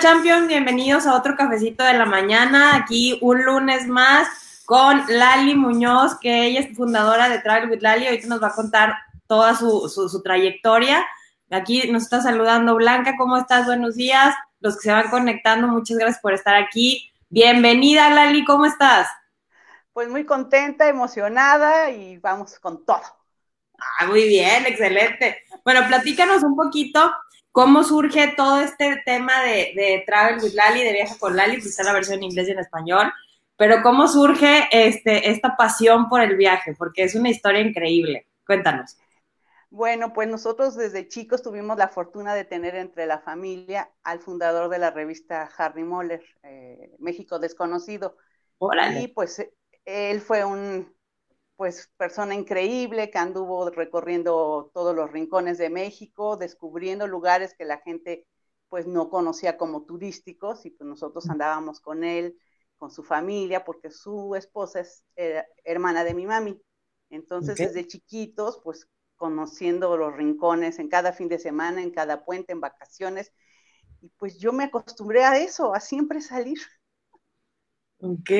Champion, bienvenidos a otro cafecito de la mañana. Aquí un lunes más con Lali Muñoz, que ella es fundadora de Travel with Lali. Ahorita nos va a contar toda su, su, trayectoria. Aquí nos está saludando Blanca, ¿cómo estás? Buenos días. Los que se van conectando, muchas gracias por estar aquí. Bienvenida Lali, ¿cómo estás? Pues muy contenta, emocionada y vamos con todo. Ah, muy bien, excelente. Bueno, platícanos un poquito ¿Cómo surge todo este tema de, Travel with Lali, de Viaja con Lali? Pues está la versión en inglés y en español. Pero ¿cómo surge este, esta pasión por el viaje? Porque es una historia increíble. Cuéntanos. Bueno, pues nosotros desde chicos tuvimos la fortuna de tener entre la familia al fundador de la revista Harry Moller, eh, México Desconocido. Y pues él fue un pues persona increíble que anduvo recorriendo todos los rincones de México, descubriendo lugares que la gente pues no conocía como turísticos y pues nosotros andábamos con él, con su familia, porque su esposa es eh, hermana de mi mami. Entonces desde chiquitos pues conociendo los rincones en cada fin de semana, en cada puente, en vacaciones. Y pues yo me acostumbré a eso, a siempre salir. Ok.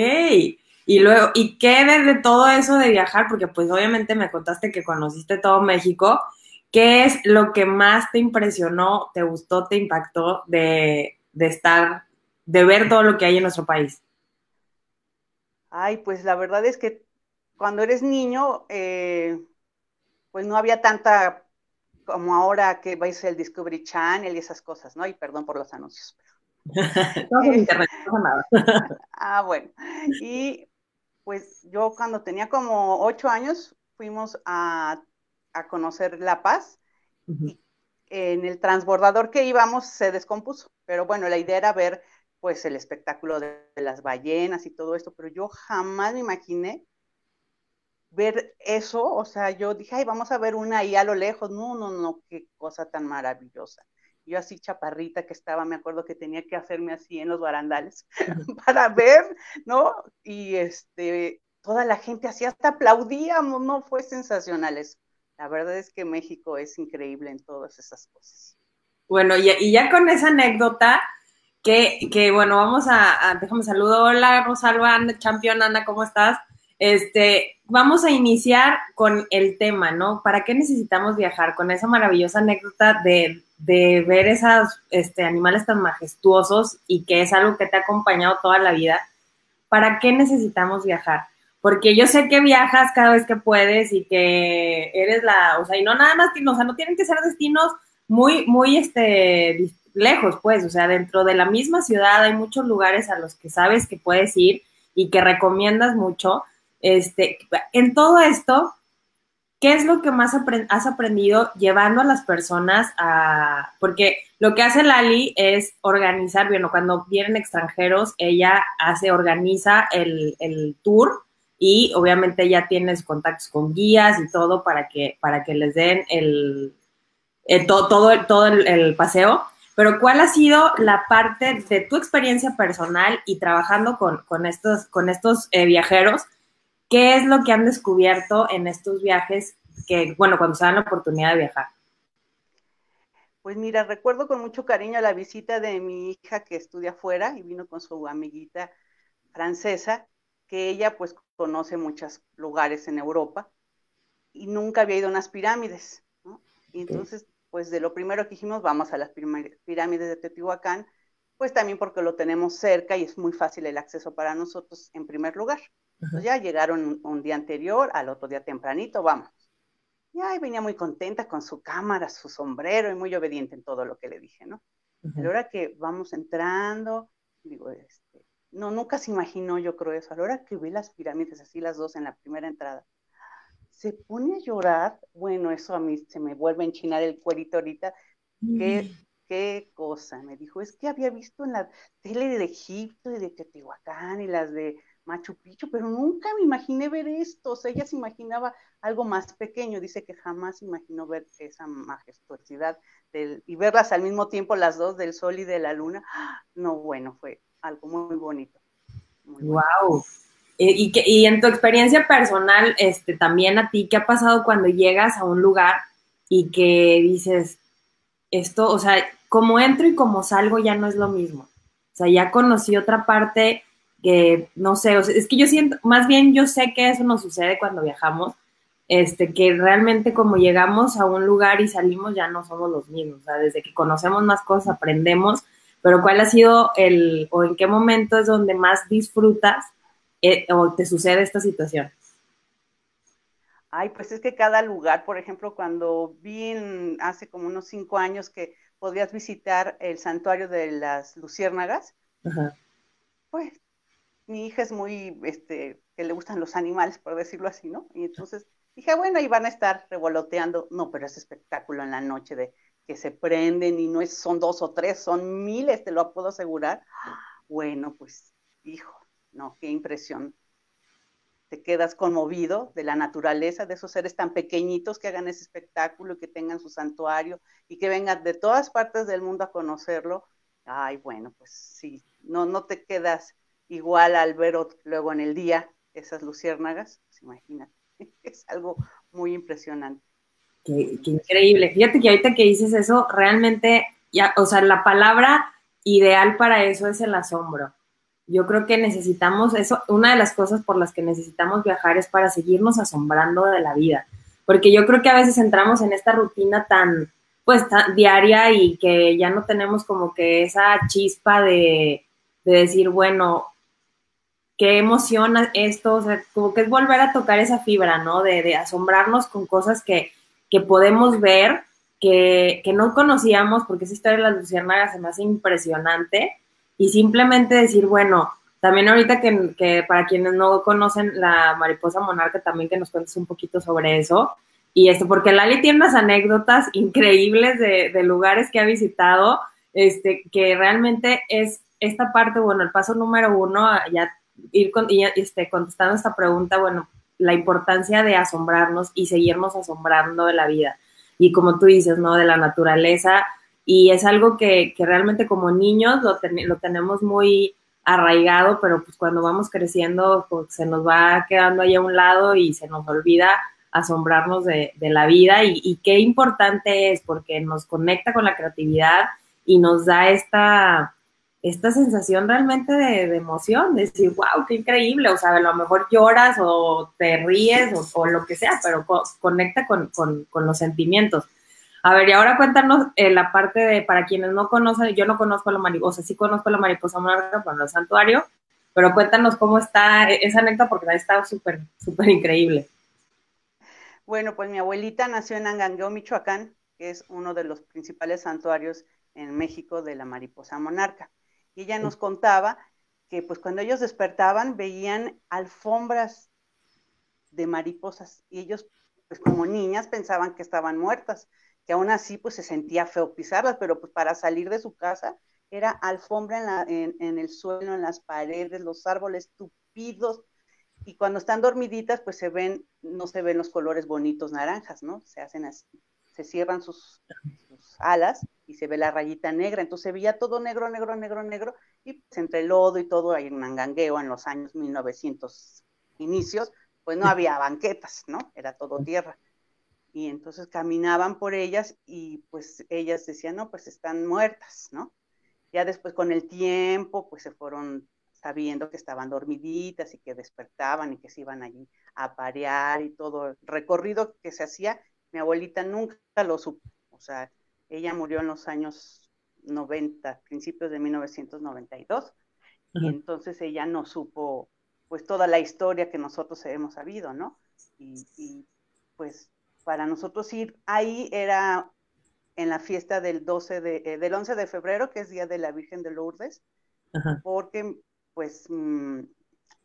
Y luego, ¿y qué de, todo eso de viajar? Porque pues obviamente me contaste que conociste todo México. ¿Qué es lo que más te impresionó, te gustó, te impactó de, estar, de ver todo lo que hay en nuestro país? Ay, pues la verdad es que cuando eres niño, eh, pues no había tanta como ahora que vais el Discovery Channel y esas cosas, ¿no? Y perdón por los anuncios. no, internet, no nada. ah, bueno. Y pues yo cuando tenía como ocho años fuimos a, conocer La Paz y en el transbordador que íbamos se descompuso, pero bueno, la idea era ver pues el espectáculo de, las ballenas y todo esto, pero yo jamás me imaginé ver eso, o sea, yo dije, ay, vamos a ver una ahí a lo lejos, no, no, no, qué cosa tan maravillosa yo así chaparrita que estaba, me acuerdo que tenía que hacerme así en los barandales para ver, ¿no? Y este, toda la gente así hasta aplaudíamos, ¿no? Fue sensacional eso. La verdad es que México es increíble en todas esas cosas. Bueno, y, ya con esa anécdota, que, que bueno, vamos a, a déjame saludo. Hola, Rosalba, Champion, Ana, ¿cómo estás? Este, vamos a iniciar con el tema, ¿no? ¿Para qué necesitamos viajar? Con esa maravillosa anécdota de, ver esos este, animales tan majestuosos y que es algo que te ha acompañado toda la vida. ¿Para qué necesitamos viajar? Porque yo sé que viajas cada vez que puedes y que eres la, o sea, y no nada más, o sea, no tienen que ser destinos muy, muy, este, lejos, pues, o sea, dentro de la misma ciudad hay muchos lugares a los que sabes que puedes ir y que recomiendas mucho este, en todo esto, ¿qué es lo que más has aprendido llevando a las personas a, porque lo que hace Lali es organizar, bueno, cuando vienen extranjeros, ella hace, organiza el, tour y obviamente ya tienes contactos con guías y todo para que, para que les den el, todo, todo, todo el, paseo. Pero ¿cuál ha sido la parte de tu experiencia personal y trabajando con, estos, con estos eh, viajeros? ¿Qué es lo que han descubierto en estos viajes que, bueno, cuando se dan la oportunidad de viajar? Pues mira, recuerdo con mucho cariño la visita de mi hija que estudia afuera y vino con su amiguita francesa, que ella pues conoce muchos lugares en Europa y nunca había ido a unas pirámides, ¿no? Y entonces, pues de lo primero que dijimos, vamos a las pirámides de Teotihuacán, pues también porque lo tenemos cerca y es muy fácil el acceso para nosotros en primer lugar. Entonces ya llegaron un, día anterior, al otro día tempranito, vamos. Y ahí venía muy contenta con su cámara, su sombrero y muy obediente en todo lo que le dije, ¿no? A la hora que vamos entrando, digo, este, no, nunca se imaginó, yo creo eso. A la hora que vi las pirámides, así las dos en la primera entrada, se pone a llorar. Bueno, eso a mí se me vuelve a enchinar el cuerito ahorita. Qué, qué cosa. Me dijo, es que había visto en la tele de Egipto y de Teotihuacán y las de Machu Picchu, pero nunca me imaginé ver esto. O sea, ella se imaginaba algo más pequeño. Dice que jamás imaginó ver esa majestuosidad y verlas al mismo tiempo las dos, del sol y de la luna. No, bueno, fue algo muy bonito. wow. Y, y, en tu experiencia personal, este, también a ti, ¿qué ha pasado cuando llegas a un lugar y que dices, esto, o sea, como entro y como salgo ya no es lo mismo. O sea, ya conocí otra parte que, no sé, es que yo siento, más bien yo sé que eso nos sucede cuando viajamos, este, que realmente como llegamos a un lugar y salimos ya no somos los mismos, o sea, desde que conocemos más cosas aprendemos, pero ¿cuál ha sido el, o en qué momento es donde más disfrutas eh, o te sucede esta situación? Ay, pues es que cada lugar, por ejemplo, cuando vi hace como unos cinco años que podías visitar el santuario de las luciérnagas, pues mi hija es muy, este, que le gustan los animales, por decirlo así, ¿no? Y entonces dije, bueno, ahí van a estar revoloteando, no, pero es espectáculo en la noche de que se prenden y no es, son dos o tres, son miles, te lo puedo asegurar. Bueno, pues, hijo, no, qué impresión. Te quedas conmovido de la naturaleza, de esos seres tan pequeñitos que hagan ese espectáculo que tengan su santuario y que vengan de todas partes del mundo a conocerlo. Ay, bueno, pues sí, no, no te quedas igual al ver luego en el día esas luciérnagas, pues imagínate, es algo muy impresionante. Qué, increíble. Fíjate que ahorita que dices eso, realmente, ya, o sea, la palabra ideal para eso es el asombro. Yo creo que necesitamos eso, una de las cosas por las que necesitamos viajar es para seguirnos asombrando de la vida, porque yo creo que a veces entramos en esta rutina tan, pues, tan diaria y que ya no tenemos como que esa chispa de, de decir, bueno, qué emociona esto, o sea, como que es volver a tocar esa fibra, ¿no? De, de asombrarnos con cosas que, que podemos ver que, no conocíamos, porque esa historia de las luciérnagas se me hace impresionante, y simplemente decir, bueno, también ahorita que, para quienes no conocen la mariposa monarca, también que nos cuentes un poquito sobre eso, y esto, porque Lali tiene unas anécdotas increíbles de, lugares que ha visitado, este, que realmente es esta parte, bueno, el paso número uno, ya ir con, este, contestando esta pregunta, bueno, la importancia de asombrarnos y seguirnos asombrando de la vida. Y como tú dices, ¿no? De la naturaleza. Y es algo que, realmente como niños lo, lo tenemos muy arraigado, pero pues cuando vamos creciendo pues, se nos va quedando ahí a un lado y se nos olvida asombrarnos de, la vida y, y, qué importante es porque nos conecta con la creatividad y nos da esta, esta sensación realmente de, emoción, de decir, wow, qué increíble, o sea, a lo mejor lloras o te ríes o, lo que sea, pero conecta con, los sentimientos. A ver, y ahora cuéntanos eh, la parte de, para quienes no conocen, yo no conozco la mariposa, sí conozco la mariposa monarca, no el santuario, pero cuéntanos cómo está e, esa anécdota porque está súper, súper increíble. Bueno, pues mi abuelita nació en Angangueo, Michoacán, que es uno de los principales santuarios en México de la mariposa monarca. Y ella nos contaba que pues cuando ellos despertaban veían alfombras de mariposas y ellos pues como niñas pensaban que estaban muertas, que aún así pues se sentía feo pisarlas, pero pues para salir de su casa era alfombra en, en el suelo, en las paredes, los árboles tupidos, y cuando están dormiditas, pues se ven, no se ven los colores bonitos naranjas, ¿no? Se hacen así se cierran sus, alas y se ve la rayita negra. Entonces se veía todo negro, negro, negro, negro, y pues entre lodo y todo, ahí en Mangangueo en los años 1900 inicios, pues no había banquetas, ¿no? Era todo tierra. Y entonces caminaban por ellas y pues ellas decían, no, pues están muertas, ¿no? Ya después con el tiempo, pues se fueron sabiendo que estaban dormiditas y que despertaban y que se iban allí a parear y todo el recorrido que se hacía mi abuelita nunca lo supo, o sea, ella murió en los años 90, principios de 1992, y entonces ella no supo pues toda la historia que nosotros hemos sabido, ¿no? Y, pues para nosotros ir ahí era en la fiesta del 12 de, eh, del 11 de febrero, que es Día de la Virgen de Lourdes, porque pues mm,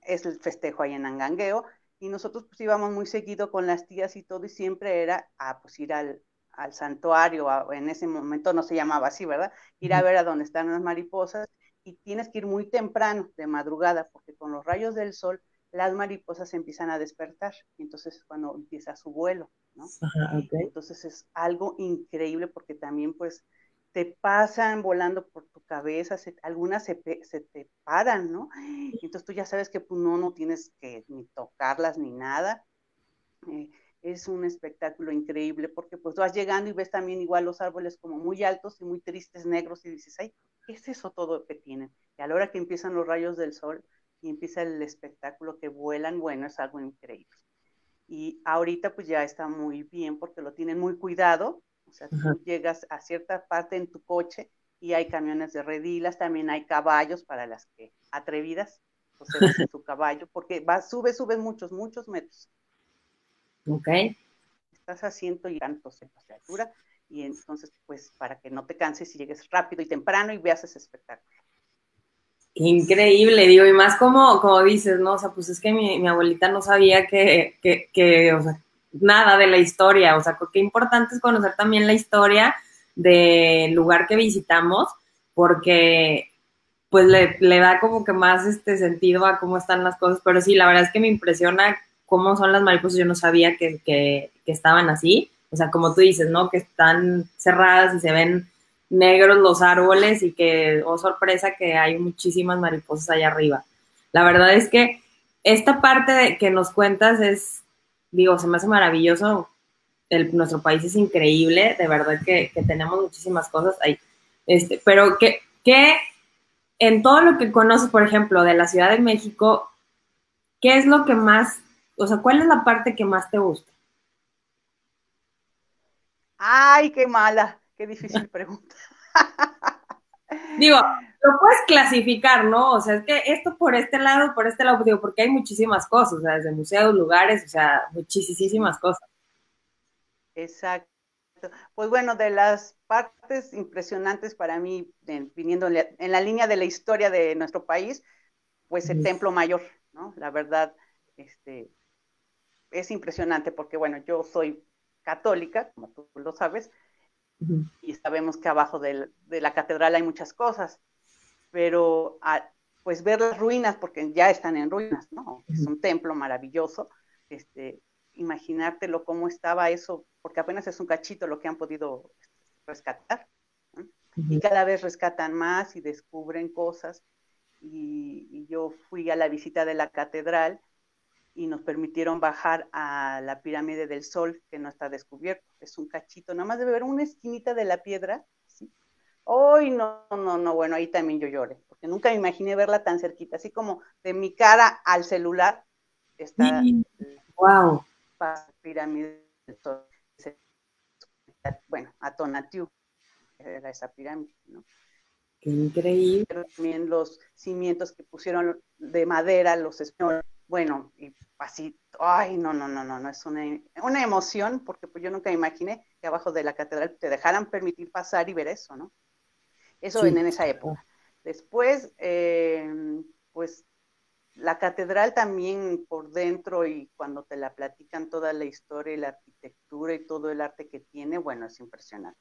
es el festejo ahí en Angangueo, y nosotros pues íbamos muy seguido con las tías y todo y siempre era a ah, pues ir al, al santuario, en ese momento no se llamaba así, ¿verdad? Ir a ver a dónde están las mariposas y tienes que ir muy temprano, de madrugada, porque con los rayos del sol las mariposas empiezan a despertar y entonces es cuando empieza su vuelo, ¿no? Entonces es algo increíble porque también pues te pasan volando por tu cabeza, algunas se, te paran, ¿no? Entonces tú ya sabes que pues, no, no tienes que ni tocarlas ni nada. Eh, es un espectáculo increíble porque pues vas llegando y ves también igual los árboles como muy altos y muy tristes, negros y dices, ay, ¿qué es eso todo que tienen? Y a la hora que empiezan los rayos del sol y empieza el espectáculo que vuelan, bueno, es algo increíble. Y ahorita pues ya está muy bien porque lo tienen muy cuidado, o sea, tú llegas a cierta parte en tu coche y hay camiones de redilas, también hay caballos para las que atrevidas, pues se su caballo, porque va, sube, sube muchos, muchos metros. Ok. Estás a ciento y tantos de altura, y entonces, pues, para que no te canses y llegues rápido y temprano y veas ese espectáculo. Increíble, digo, y más como, como dices, ¿no? O sea, pues es que mi, abuelita no sabía que, que, que, o sea, nada de la historia, o sea, qué importante es conocer también la historia del lugar que visitamos, porque pues le, le, da como que más este sentido a cómo están las cosas, pero sí, la verdad es que me impresiona cómo son las mariposas, yo no sabía que, que, que estaban así, o sea, como tú dices, ¿no? Que están cerradas y se ven negros los árboles y que, oh sorpresa, que hay muchísimas mariposas allá arriba. La verdad es que esta parte de, que nos cuentas es, digo, se me hace maravilloso. Nuestro país es increíble, de verdad que, tenemos muchísimas cosas ahí. Este, pero que, que en todo lo que conoces, por ejemplo, de la Ciudad de México, ¿qué es lo que más, o sea, cuál es la parte que más te gusta? Ay, qué mala. Qué difícil pregunta. Digo, lo puedes clasificar, ¿no? O sea, es que esto por este lado, por este lado, digo, porque hay muchísimas cosas, o sea, desde museos, lugares, o sea, muchísimas cosas. Exacto. Pues bueno, de las partes impresionantes para mí, viniendo en la, línea de la historia de nuestro país, pues el Templo Mayor, ¿no? La verdad, este, es impresionante porque, bueno, yo soy católica, como tú lo sabes, y sabemos que abajo de, la catedral hay muchas cosas, pero pues ver las ruinas, porque ya están en ruinas, ¿no? Es un templo maravilloso, este, imaginártelo cómo estaba eso, porque apenas es un cachito lo que han podido rescatar, y cada vez rescatan más y descubren cosas, y yo fui a la visita de la catedral, y nos permitieron bajar a la pirámide del Sol, que no está descubierto. Es un cachito, nada más de ver una esquinita de la piedra. ¿sí? Hoy no, no, no, bueno, ahí también yo lloré, porque nunca me imaginé verla tan cerquita, así como de mi cara al celular está wow. la pirámide del Sol. Bueno, a Tonatiuh era esa pirámide, ¿no? Qué increíble. Pero también los cimientos que pusieron de madera los españoles bueno, y así, ay, no, no, no, no, no, es una, una emoción, porque pues yo nunca imaginé que abajo de la catedral te dejaran permitir pasar y ver eso, ¿no? Eso en, esa época. Después, eh, pues la catedral también por dentro y cuando te la platican toda la historia y la arquitectura y todo el arte que tiene, bueno, es impresionante.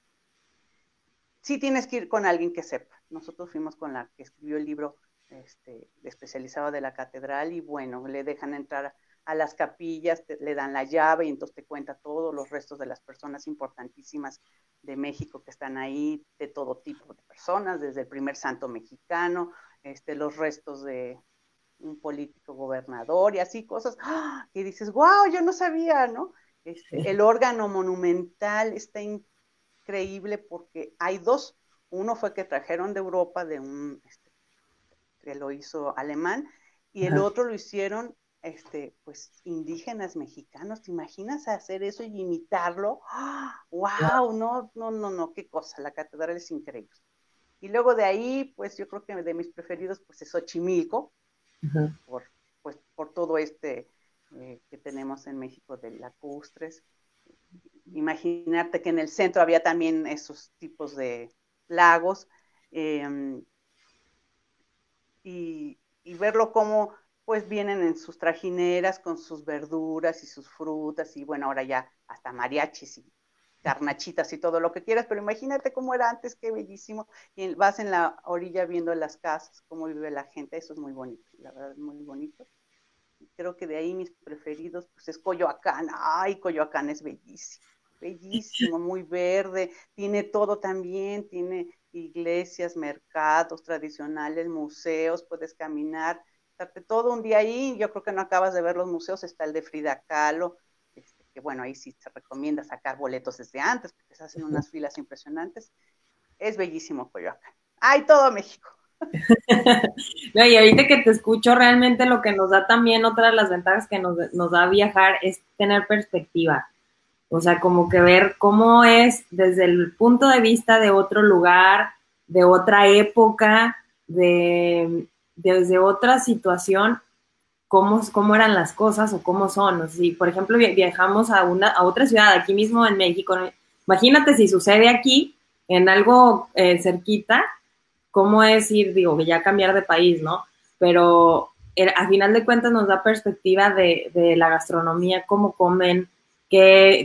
Sí tienes que ir con alguien que sepa. Nosotros fuimos con la que escribió el libro este, especializado de la catedral y bueno, le dejan entrar a las capillas, le dan la llave y entonces te cuenta todos los restos de las personas importantísimas de México que están ahí, de todo tipo de personas, desde el primer santo mexicano, este, los restos de un político gobernador y así cosas, ¡ah! y dices, wow, yo no sabía, ¿no? Este, el órgano monumental está increíble porque hay dos, uno fue que trajeron de Europa de un este, lo hizo alemán, y el otro lo hicieron este, pues indígenas mexicanos, ¿te imaginas hacer eso y imitarlo? ¡Wow! No, no, no, no, qué cosa, la catedral es increíble. Y luego de ahí, pues yo creo que de mis preferidos, pues es Xochimilco, por, pues, por todo este eh, que tenemos en México de lacustres. Imagínate que en el centro había también esos tipos de lagos. Eh, y, verlo como pues vienen en sus trajineras con sus verduras y sus frutas y bueno, ahora ya hasta mariachis y carnachitas y todo lo que quieras, pero imagínate cómo era antes, qué bellísimo. Y vas en la orilla viendo las casas, cómo vive la gente, eso es muy bonito, la verdad es muy bonito. Creo que de ahí mis preferidos, pues es Coyoacán, ay, Coyoacán es bellísimo, bellísimo, muy verde, tiene todo también, tiene iglesias, mercados tradicionales, museos, puedes caminar, estarte todo un día ahí, yo creo que no acabas de ver los museos, está el de Frida Kahlo, este, que bueno, ahí sí se recomienda sacar boletos desde antes, porque se hacen unas filas impresionantes. Es bellísimo Coyoacán. ¡Ay, todo México! no, y ahorita que te escucho, realmente lo que nos da también, otra de las ventajas que nos, nos da viajar es tener perspectiva. O sea, como que ver cómo es desde el punto de vista de otro lugar, de otra época, de, desde otra situación, cómo, cómo eran las cosas o cómo son. si, por ejemplo, viajamos a, una, a otra ciudad, aquí mismo en México, imagínate si sucede aquí, en algo eh, cerquita, cómo es ir, digo, ya cambiar de país, ¿no? Pero a final de cuentas nos da perspectiva de, de la gastronomía, cómo comen,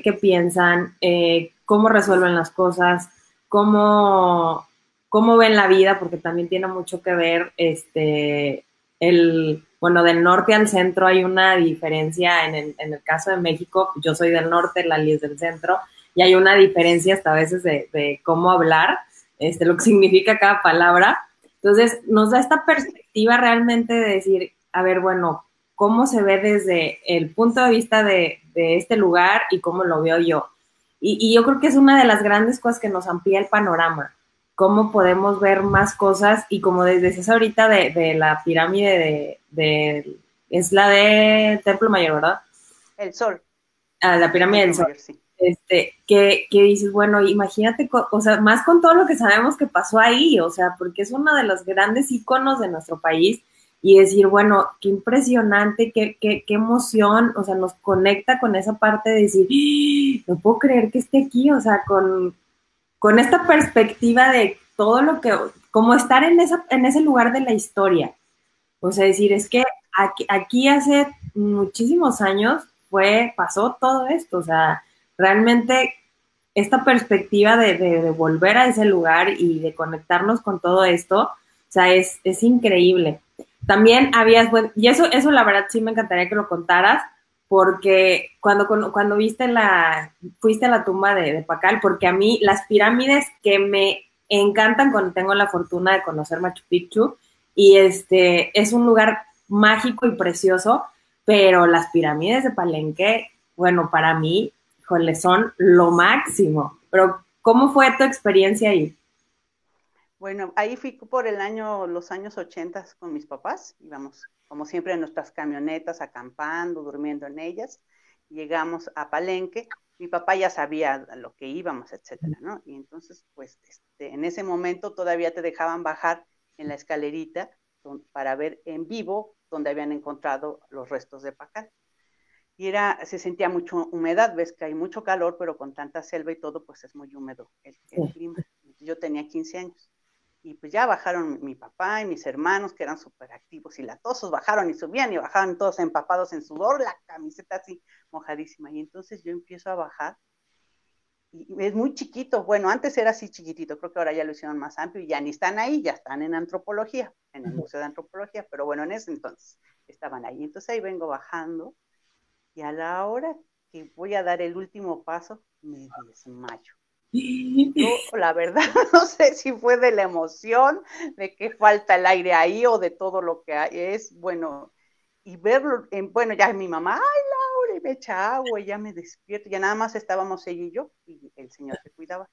qué, piensan, eh, cómo resuelven las cosas, cómo, cómo ven la vida, porque también tiene mucho que ver, este, el, bueno, del norte al centro hay una diferencia en el, en el caso de México, yo soy del norte, Lali es del centro, y hay una diferencia hasta a veces de, de cómo hablar, este, lo que significa cada palabra. Entonces, nos da esta perspectiva realmente de decir, a ver, bueno, cómo se ve desde el punto de vista de, de este lugar y cómo lo veo yo. Y, y, yo creo que es una de las grandes cosas que nos amplía el panorama cómo podemos ver más cosas y como decías ahorita de, de la pirámide de, es la de Templo Mayor, ¿verdad? El Sol. Ah, la pirámide del Sol. Este, que, que, dices, bueno, imagínate, o sea, más con todo lo que sabemos que pasó ahí, o sea, porque es uno de los grandes iconos de nuestro país y decir, bueno, qué impresionante, qué, qué, qué emoción, o sea, nos conecta con esa parte de decir, ¡Ah! no puedo creer que esté aquí, o sea, con, con esta perspectiva de todo lo que, como estar en, esa, en ese lugar de la historia. O sea, decir, es que aquí, hace muchísimos años fue, pasó todo esto, o sea, realmente esta perspectiva de, de, volver a ese lugar y de conectarnos con todo esto, o sea, es, es increíble. También habías, y eso, eso la verdad sí me encantaría que lo contaras, porque cuando, cuando viste la, fuiste a la tumba de, de, Pacal, porque a mí las pirámides que me encantan cuando tengo la fortuna de conocer Machu Picchu, y este es un lugar mágico y precioso, pero las pirámides de Palenque, bueno, para mí, híjole, son lo máximo. Pero, ¿cómo fue tu experiencia ahí? Bueno, ahí fui por el año, los años 80 con mis papás, íbamos como siempre en nuestras camionetas, acampando, durmiendo en ellas. Llegamos a Palenque, mi papá ya sabía lo que íbamos, etcétera, ¿no? Y entonces, pues, este, en ese momento todavía te dejaban bajar en la escalerita para ver en vivo donde habían encontrado los restos de Pacal. Y era, se sentía mucha humedad, ves que hay mucho calor, pero con tanta selva y todo, pues es muy húmedo el, el clima. Yo tenía 15 años. Y pues ya bajaron mi papá y mis hermanos, que eran súper activos y latosos, bajaron y subían y bajaban todos empapados en sudor, la camiseta así mojadísima. Y entonces yo empiezo a bajar y es muy chiquito. Bueno, antes era así chiquitito, creo que ahora ya lo hicieron más amplio y ya ni están ahí, ya están en antropología, en el Museo de Antropología, pero bueno, en ese entonces estaban ahí. Entonces ahí vengo bajando y a la hora que voy a dar el último paso, me desmayo. Yo, la verdad, no sé si fue de la emoción, de que falta el aire ahí o de todo lo que. Es bueno, y verlo, en, bueno, ya mi mamá, ay, Laura, y me echa agua, y ya me despierto, ya nada más estábamos ella y yo, y el señor se cuidaba.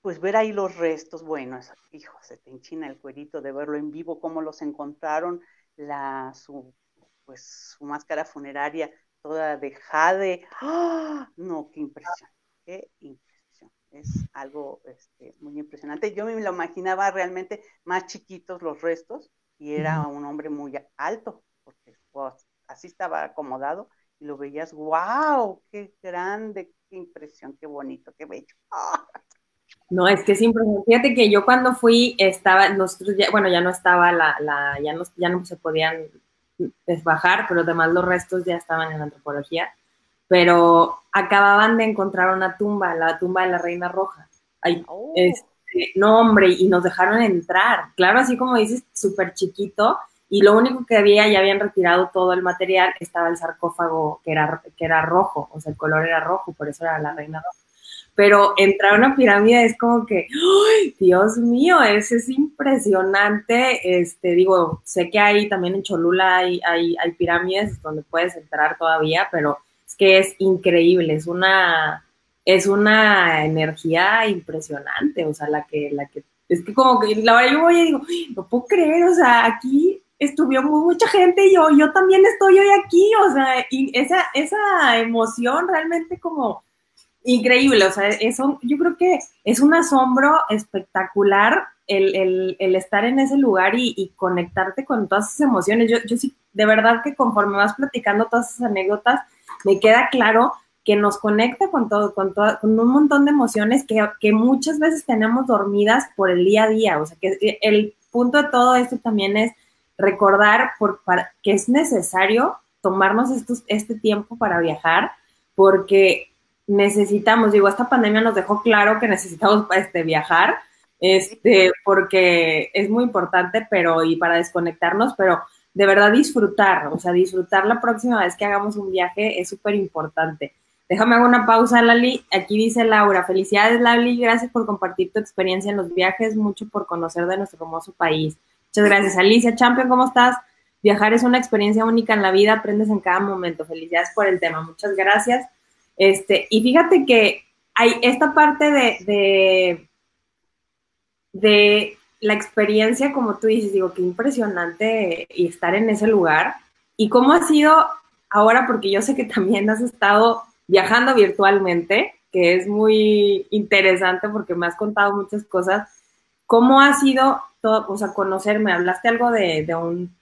pues ver ahí los restos, bueno, hijo, se te enchina el cuerito de verlo en vivo, cómo los encontraron, la, su, pues, su máscara funeraria toda de jade. ¡Ah! No, qué impresión, qué impresión. Es algo este, muy impresionante. Yo me lo imaginaba realmente más chiquitos los restos y era un hombre muy alto, porque así estaba acomodado y lo veías, wow, qué grande, qué impresión, qué bonito, qué bello. No, es que es impresionante. Fíjate que yo cuando fui estaba, nosotros ya, bueno, ya no estaba la, la ya no, ya no se podían bajar, pero además los restos ya estaban en la antropología. Pero acababan de encontrar una tumba, la tumba de la Reina Roja. Ahí, oh. este, no, hombre, y nos dejaron entrar. Claro, así como dices, súper chiquito. Y lo único que había, ya habían retirado todo el material, estaba el sarcófago que era, que era rojo, o sea, el color era rojo, por eso era la Reina Roja. Pero entrar a una pirámide es como que, ¡ay, Dios mío! Es, es impresionante. Este, digo, sé que hay también en Cholula hay, hay, pirámides donde puedes entrar todavía, pero es que es increíble, es una, es una energía impresionante, o sea, la que, la que, es que como que la verdad yo voy y digo, no puedo creer, o sea, aquí estuvo mucha gente y yo, yo también estoy hoy aquí, o sea, esa, esa emoción realmente como increíble, o sea, eso yo creo que es un asombro espectacular el, estar en ese lugar y, conectarte con todas esas emociones. Yo, yo sí, de verdad que conforme vas platicando todas esas anécdotas, me queda claro que nos conecta con todo, con todo, con un montón de emociones que, que muchas veces tenemos dormidas por el día a día. O sea, que el punto de todo esto también es recordar por, que es necesario tomarnos estos, este tiempo para viajar, porque necesitamos, digo, esta pandemia nos dejó claro que necesitamos este, viajar, este, porque es muy importante, pero y para desconectarnos, pero de verdad disfrutar, o sea, disfrutar la próxima vez que hagamos un viaje es súper importante. Déjame hacer una pausa, Lali. Aquí dice Laura, felicidades, Lali, gracias por compartir tu experiencia en los viajes, mucho por conocer de nuestro hermoso país. Muchas gracias, Alicia. Champion, ¿cómo estás? Viajar es una experiencia única en la vida, aprendes en cada momento. Felicidades por el tema, muchas gracias. Este, y fíjate que hay esta parte de, de, la experiencia, como tú dices, digo, qué impresionante y estar en ese lugar. ¿Y cómo ha sido ahora? Porque yo sé que también has estado viajando virtualmente, que es muy interesante porque me has contado muchas cosas. ¿Cómo ha sido todo, o sea, conocerme? Hablaste algo de, un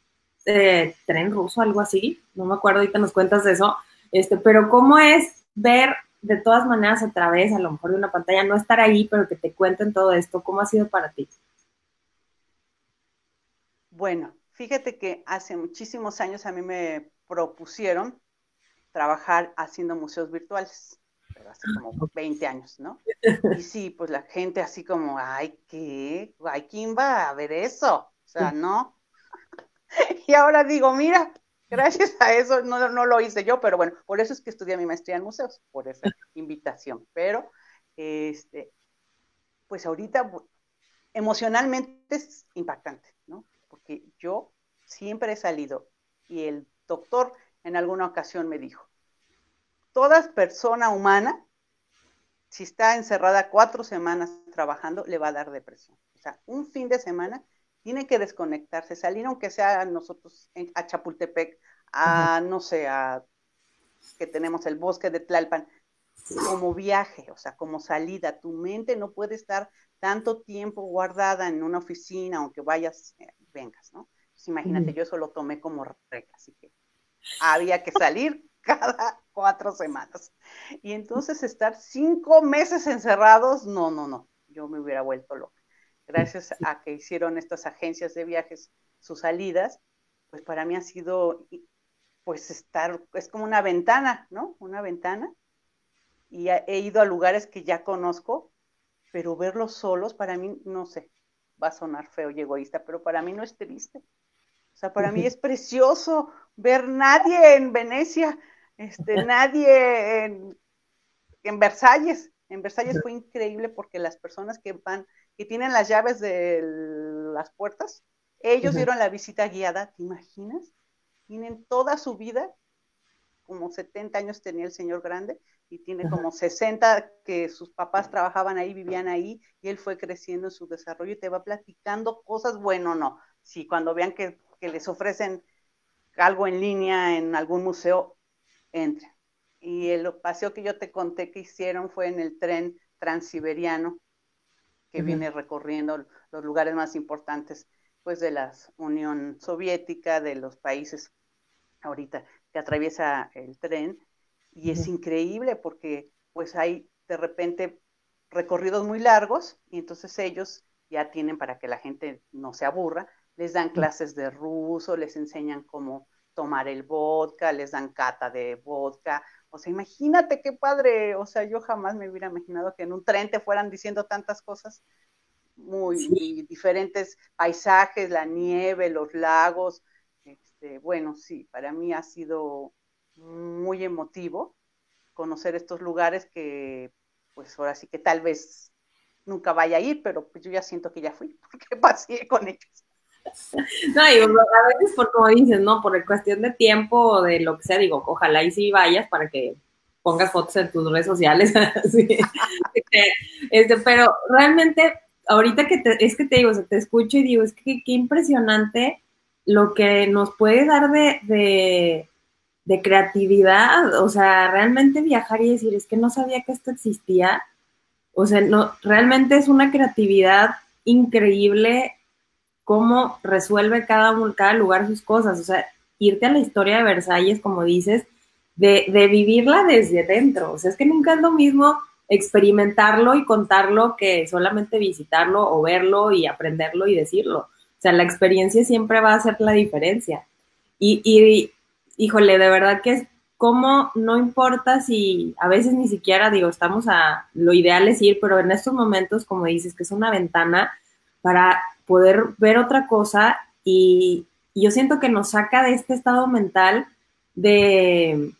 eh, tren ruso, algo así, no me acuerdo, ahorita nos cuentas de eso, este, pero ¿cómo es ver de todas maneras a través, a lo mejor de una pantalla, no estar ahí, pero que te cuenten todo esto? ¿Cómo ha sido para ti? Bueno, fíjate que hace muchísimos años a mí me propusieron trabajar haciendo museos virtuales hace como 20 años, ¿no? Y sí, pues la gente así como, ay, ¿qué? Ay, ¿quién va a ver eso? O sea, ¿no? Y ahora digo, mira, gracias a eso no, no lo hice yo, pero bueno, por eso es que estudié mi maestría en museos, por esa invitación. Pero, este, pues ahorita emocionalmente es impactante, ¿no? Porque yo siempre he salido y el doctor en alguna ocasión me dijo, toda persona humana, si está encerrada cuatro semanas trabajando, le va a dar depresión. O sea, un fin de semana tiene que desconectarse, salir aunque sea nosotros a Chapultepec, a, no sé, a que tenemos el bosque de Tlalpan, como viaje, o sea, como salida. Tu mente no puede estar tanto tiempo guardada en una oficina, aunque vayas, eh, vengas, ¿no? Pues imagínate, yo eso lo tomé como regla, así que había que salir cada cuatro semanas. Y entonces estar cinco meses encerrados, no, no, no, yo me hubiera vuelto loca. Gracias a que hicieron estas agencias de viajes sus salidas, pues para mí ha sido, pues estar, es como una ventana, ¿no? Una ventana. Y he ido a lugares que ya conozco, pero verlos solos, para mí, no sé, va a sonar feo y egoísta, pero para mí no es triste. O sea, para mí es precioso ver nadie en Venecia, este, nadie en, Versalles. En Versalles fue increíble porque las personas que van, que tienen las llaves de las puertas, ellos dieron la visita guiada, ¿te imaginas? Tienen toda su vida, como 70 años tenía el señor grande, y tiene como 60 que sus papás trabajaban ahí, vivían ahí, y él fue creciendo en su desarrollo y te va platicando cosas, bueno, no. Si cuando vean que, que les ofrecen algo en línea en algún museo, entre. Y el paseo que yo te conté que hicieron fue en el tren transiberiano que viene recorriendo los lugares más importantes pues de la Unión Soviética, de los países ahorita que atraviesa el tren. Y es increíble porque pues hay de repente recorridos muy largos y entonces ellos ya tienen para que la gente no se aburra, les dan clases de ruso, les enseñan cómo tomar el vodka, les dan cata de vodka. O sea, imagínate qué padre. O sea, yo jamás me hubiera imaginado que en un tren te fueran diciendo tantas cosas muy diferentes paisajes, la nieve, los lagos. Este, bueno, sí, para mí ha sido muy emotivo conocer estos lugares que pues ahora sí que tal vez nunca vaya a ir, pero pues yo ya siento que ya fui, porque pasé con ellos. No, y a veces por como dices, ¿no? Por cuestión de tiempo o de lo que sea, digo, ojalá y sí vayas para que pongas fotos en tus redes sociales. este, pero realmente, ahorita que te, es que te digo, te escucho y digo, es que qué impresionante lo que nos puede dar de, de creatividad, o sea, realmente viajar y decir, es que no sabía que esto existía. O sea, no, realmente es una creatividad increíble cómo resuelve cada, cada lugar sus cosas. O sea, irte a la historia de Versalles, como dices, de, de, vivirla desde dentro. O sea, es que nunca es lo mismo experimentarlo y contarlo que solamente visitarlo o verlo y aprenderlo y decirlo. O sea, la experiencia siempre va a hacer la diferencia. Y, y híjole, de verdad que es como no importa si a veces ni siquiera digo, estamos a, lo ideal es ir, pero en estos momentos, como dices, que es una ventana para poder ver otra cosa y, yo siento que nos saca de este estado mental de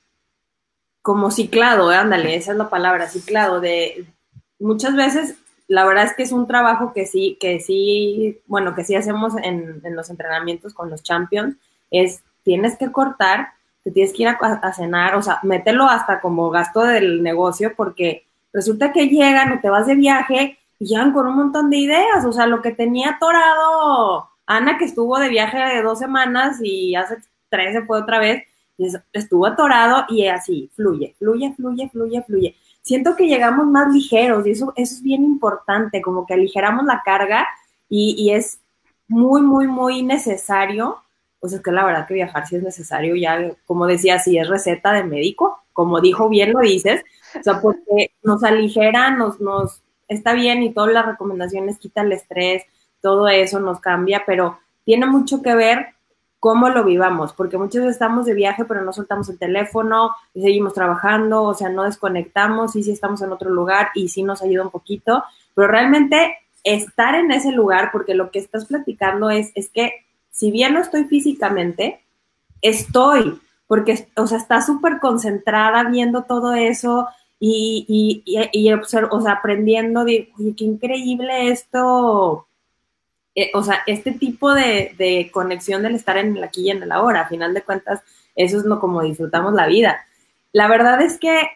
como ciclado, ¿eh? ándale, esa es la palabra, ciclado, de muchas veces la verdad es que es un trabajo que sí, que sí, bueno, que sí hacemos en, los entrenamientos con los champions, es tienes que cortar, te tienes que ir a, cenar, o sea, mételo hasta como gasto del negocio porque resulta que llegan o te vas de viaje llegan con un montón de ideas, o sea, lo que tenía atorado Ana que estuvo de viaje de dos semanas y hace tres se fue otra vez, estuvo atorado y así, fluye, fluye, fluye, fluye, fluye. Siento que llegamos más ligeros y eso, eso es bien importante, como que aligeramos la carga y, y es muy, muy, muy necesario pues es que la verdad que viajar sí es necesario, ya como decía, si es receta de médico, como dijo bien lo dices, o sea, porque nos aligera, nos, nos está bien y todas las recomendaciones quita el estrés, todo eso nos cambia, pero tiene mucho que ver cómo lo vivamos, porque muchas veces estamos de viaje, pero no soltamos el teléfono seguimos trabajando, o sea, no desconectamos y sí estamos en otro lugar y sí nos ayuda un poquito, pero realmente estar en ese lugar, porque lo que estás platicando es, es que si bien no estoy físicamente, estoy, porque, o sea, está súper concentrada viendo todo eso y, y, y, o sea, aprendiendo de, oye, qué increíble esto, eh, o sea, este tipo de, conexión del estar en el aquí y en el ahora, a final de cuentas, eso es lo como disfrutamos la vida. La verdad es que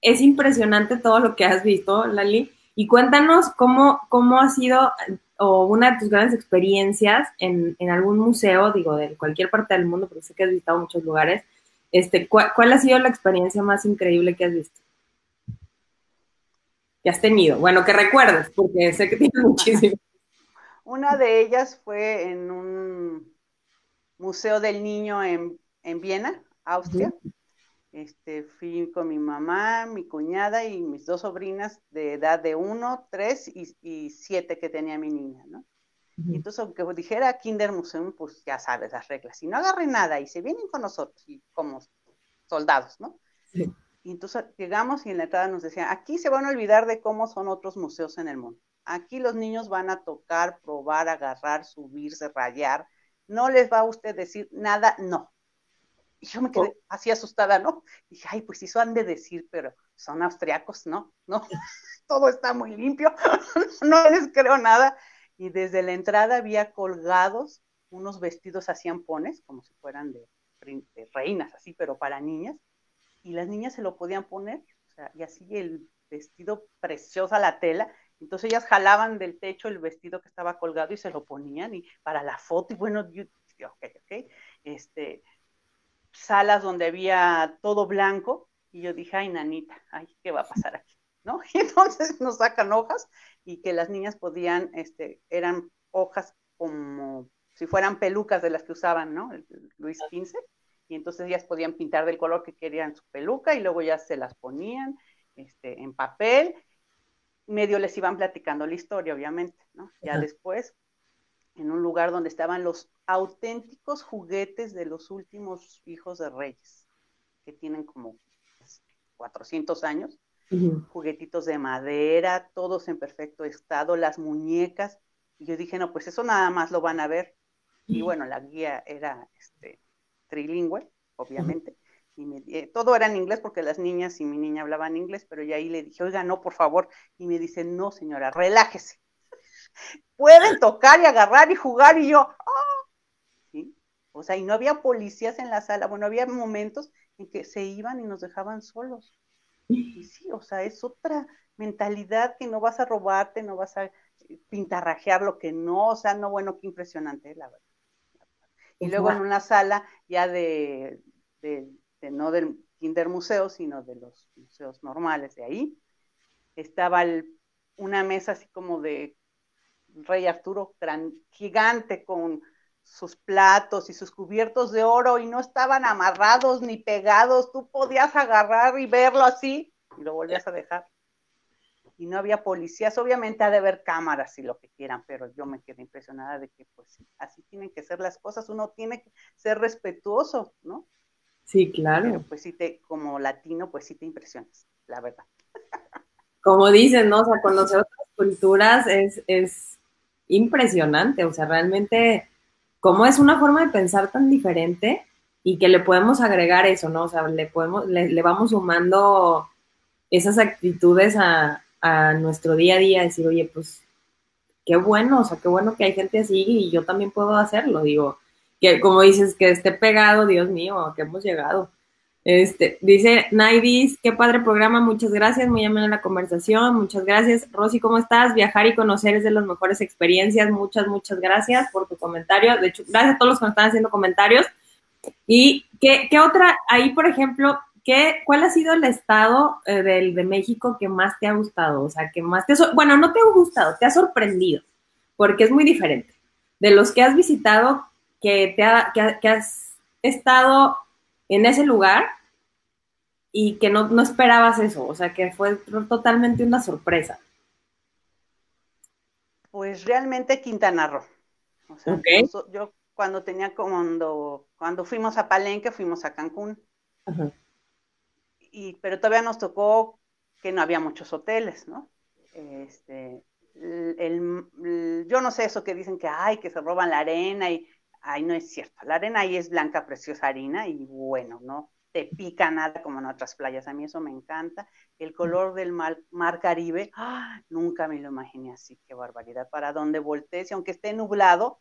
es impresionante todo lo que has visto, Lali, y cuéntanos cómo, cómo ha sido o una de tus grandes experiencias en, algún museo, digo, de cualquier parte del mundo, porque sé que has visitado muchos lugares, este, ¿cuál, ha sido la experiencia más increíble que has visto? Que has tenido. Bueno, que recuerdes, porque sé que tienes muchísimas. Una de ellas fue en un museo del niño en, Viena, Austria. Este, fui con mi mamá, mi cuñada y mis dos sobrinas de edad de uno, tres y, siete que tenía mi niña, ¿no? Entonces, aunque dijera Kinder Museum, pues ya sabes las reglas. Y no agarre nada y se vienen con nosotros y como soldados, ¿no? Y entonces llegamos y en la entrada nos decían, aquí se van a olvidar de cómo son otros museos en el mundo. Aquí los niños van a tocar, probar, agarrar, subirse, rayar. No les va a usted decir nada, no. Y yo me quedé oh. así asustada, ¿no? Y dije, ay, pues eso han de decir, pero son austriacos, ¿no? No, todo está muy limpio, no les creo nada. Y desde la entrada había colgados unos vestidos así ampones, como si fueran de, reinas, así, pero para niñas. Y las niñas se lo podían poner, o sea, y así el vestido preciosa, la tela. Entonces ellas jalaban del techo el vestido que estaba colgado y se lo ponían y para la foto y bueno, este, salas donde había todo blanco y yo dije, ay, nanita, ay, ¿qué va a pasar aquí? ¿No? Y entonces nos sacan hojas y que las niñas podían, este, eran hojas como si fueran pelucas de las que usaban, ¿no? Luis XV, y entonces ellas podían pintar del color que querían su peluca y luego ya se las ponían este, en papel, medio les iban platicando la historia, obviamente, ¿no? Ya después, en un lugar donde estaban los auténticos juguetes de los últimos hijos de reyes, que tienen como 400 pues, años, juguetitos de madera, todos en perfecto estado, las muñecas. Y yo dije, no, pues eso nada más lo van a ver. Y bueno, la guía era este, trilingüe, obviamente. y me, eh, todo era en inglés porque las niñas y mi niña hablaban inglés, pero ya ahí le dije, oiga, no, por favor, y me dice, no, señora, relájese. Pueden tocar y agarrar y jugar y yo, ¡ah! ¿Sí? O sea, y no había policías en la sala, bueno, había momentos en que se iban y nos dejaban solos. Y sí, o sea, es otra mentalidad que no vas a robarte, no vas a pintarrajear lo que no, o sea, no, bueno, qué impresionante, la verdad. Y luego en una sala ya de, no del Kinder Museo, sino de los museos normales de ahí, estaba una mesa así como de Rey Arturo, gran, gigante, con sus platos y sus cubiertos de oro y no estaban amarrados ni pegados, tú podías agarrar y verlo así y lo volvías a dejar y no había policías. Obviamente ha de haber cámaras y lo que quieran, pero yo me quedé impresionada de que pues así tienen que ser las cosas. Uno tiene que ser respetuoso, ¿no? Sí, claro. pues sí te, como latino, pues sí te impresionas, la verdad. Como dicen, ¿no? O sea, conocer otras culturas es, es impresionante. O sea, realmente, cómo es una forma de pensar tan diferente y que le podemos agregar eso, ¿no? O sea, le podemos, le vamos sumando esas actitudes a, a nuestro día a día, decir, oye, pues qué bueno, o sea, qué bueno que hay gente así y yo también puedo hacerlo, digo, que como dices, que esté pegado, Dios mío, que hemos llegado. Este, dice Naidis, qué padre programa, muchas gracias, muy amena la conversación, muchas gracias. Rosy, ¿cómo estás? Viajar y conocer es de las mejores experiencias, muchas, muchas gracias por tu comentario. De hecho, gracias a todos los que nos están haciendo comentarios. ¿Y qué, qué otra? Ahí, por ejemplo, ¿Qué, ¿Cuál ha sido el estado eh, del, de México que más te ha gustado? O sea, que más te... Bueno, no te ha gustado, te ha sorprendido, porque es muy diferente. De los que has visitado, que, te ha, que, has estado en ese lugar y que no, no, esperabas eso, o sea, que fue totalmente una sorpresa. Pues realmente Quintana Roo. O sea, yo, cuando tenía, cuando, cuando fuimos a Palenque, fuimos a Cancún. Ajá y, pero todavía nos tocó que no había muchos hoteles, ¿no? Este, el, yo no sé eso que dicen que, ay, que se roban la arena y, ay, no es cierto. La arena ahí es blanca, preciosa harina y bueno, ¿no? Te pica nada como en otras playas. A mí eso me encanta. El color del mar, Caribe, ¡ah! nunca me lo imaginé así, qué barbaridad. Para donde voltees, y aunque esté nublado,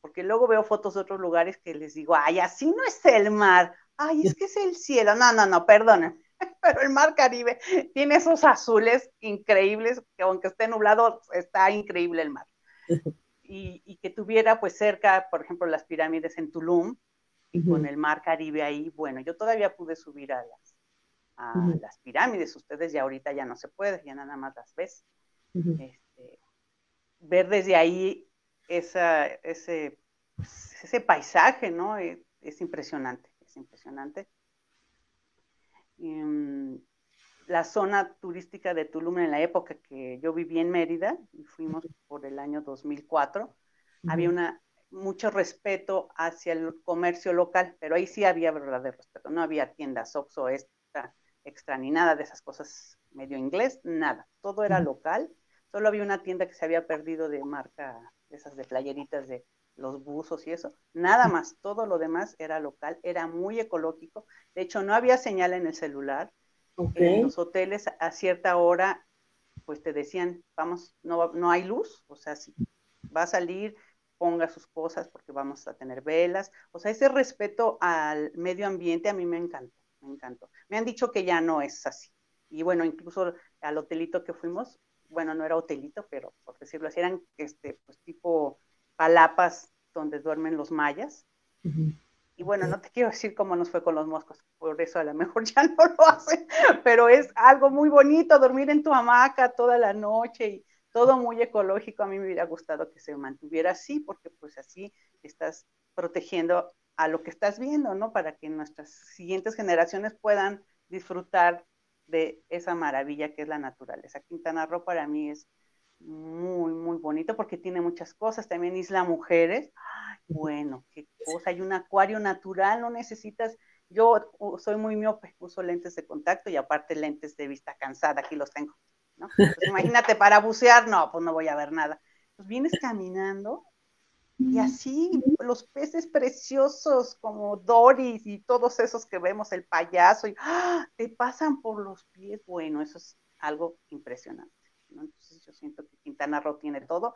porque luego veo fotos de otros lugares que les digo, ay, así no es el mar ay, es que es el cielo. No, no, no, perdonen. Pero el mar Caribe tiene esos azules increíbles, que aunque esté nublado, está increíble el mar. Y, que tuviera pues cerca, por ejemplo, las pirámides en Tulum, y con el mar Caribe ahí, bueno, yo todavía pude subir a las, a las pirámides, ustedes ya ahorita ya no se puede, ya nada más las ves. Este, ver desde ahí esa, ese, ese paisaje, ¿no? Eh, es impresionante impresionante. Mm, la zona turística de Tulum en la época que yo viví en Mérida, y fuimos por el año 2004, había una, mucho respeto hacia el comercio local, pero ahí sí había verdadero respeto, no había tiendas Oxxo extra, extra ni nada de esas cosas medio inglés, nada, todo era local, solo había una tienda que se había perdido de marca, esas de playeritas de los buzos y eso, nada más, todo lo demás era local, era muy ecológico, de hecho no había señal en el celular, en los hoteles a cierta hora, pues te decían, vamos, no, no hay luz, o sea, si va a salir, ponga sus cosas porque vamos a tener velas, o sea, ese respeto al medio ambiente a mí me encantó, me encantó. Me han dicho que ya no es así, y bueno, incluso al hotelito que fuimos, bueno, no era hotelito, pero por decirlo así, eran este, pues tipo palapas donde duermen los mayas. Y bueno, no te quiero decir cómo nos fue con los moscos, por eso a lo mejor ya no lo hacen, pero es algo muy bonito dormir en tu hamaca toda la noche y todo muy ecológico. A mí me hubiera gustado que se mantuviera así, porque pues así estás protegiendo a lo que estás viendo, ¿no? Para que nuestras siguientes generaciones puedan disfrutar de esa maravilla que es la naturaleza. Quintana Roo para mí es muy, muy bonito porque tiene muchas cosas. También Isla Mujeres. bueno, qué cosa. Hay un acuario natural, no necesitas. Yo soy muy miope, uso lentes de contacto y aparte lentes de vista cansada, aquí los tengo. imagínate para bucear, no, pues no voy a ver nada. Pues vienes caminando Y así los peces preciosos como Doris y todos esos que vemos, el payaso, y ¡ah! te pasan por los pies. Bueno, eso es algo impresionante. Entonces yo siento que Quintana Roo tiene todo.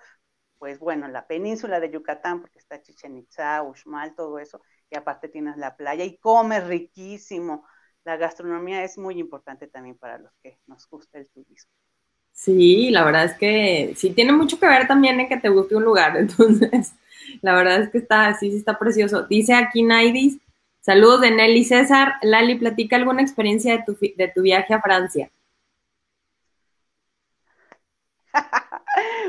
Pues bueno, la península de Yucatán, porque está Chichen Itza, Uxmal, todo eso, y aparte tienes la playa y come riquísimo. La gastronomía es muy importante también para los que nos gusta el turismo. Sí, la verdad es que sí tiene mucho que ver también en que te guste un lugar, entonces la verdad es que está, sí, sí está precioso. Dice aquí Naidis, saludos de Nelly César. Lali, platica alguna experiencia de tu, de tu viaje a Francia.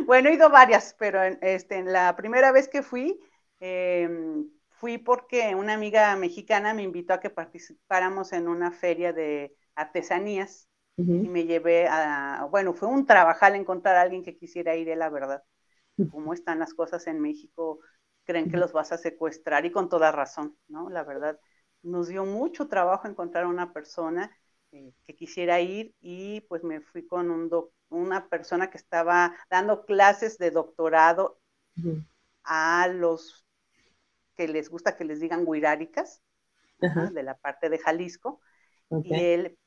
Bueno, he ido varias, pero en, este, en la primera vez que fui, em, fui porque una amiga mexicana me invitó a que participáramos en una feria de artesanías y me llevé a, bueno, fue un trabajal encontrar a alguien que quisiera ir, la verdad. Cómo están las cosas en México, creen que los vas a secuestrar y con toda razón, ¿no? La verdad, nos dio mucho trabajo encontrar una persona eh, que quisiera ir y pues me fui con un una persona que estaba dando clases de doctorado a los que les gusta que les digan guiráricas, de la parte de Jalisco, y él,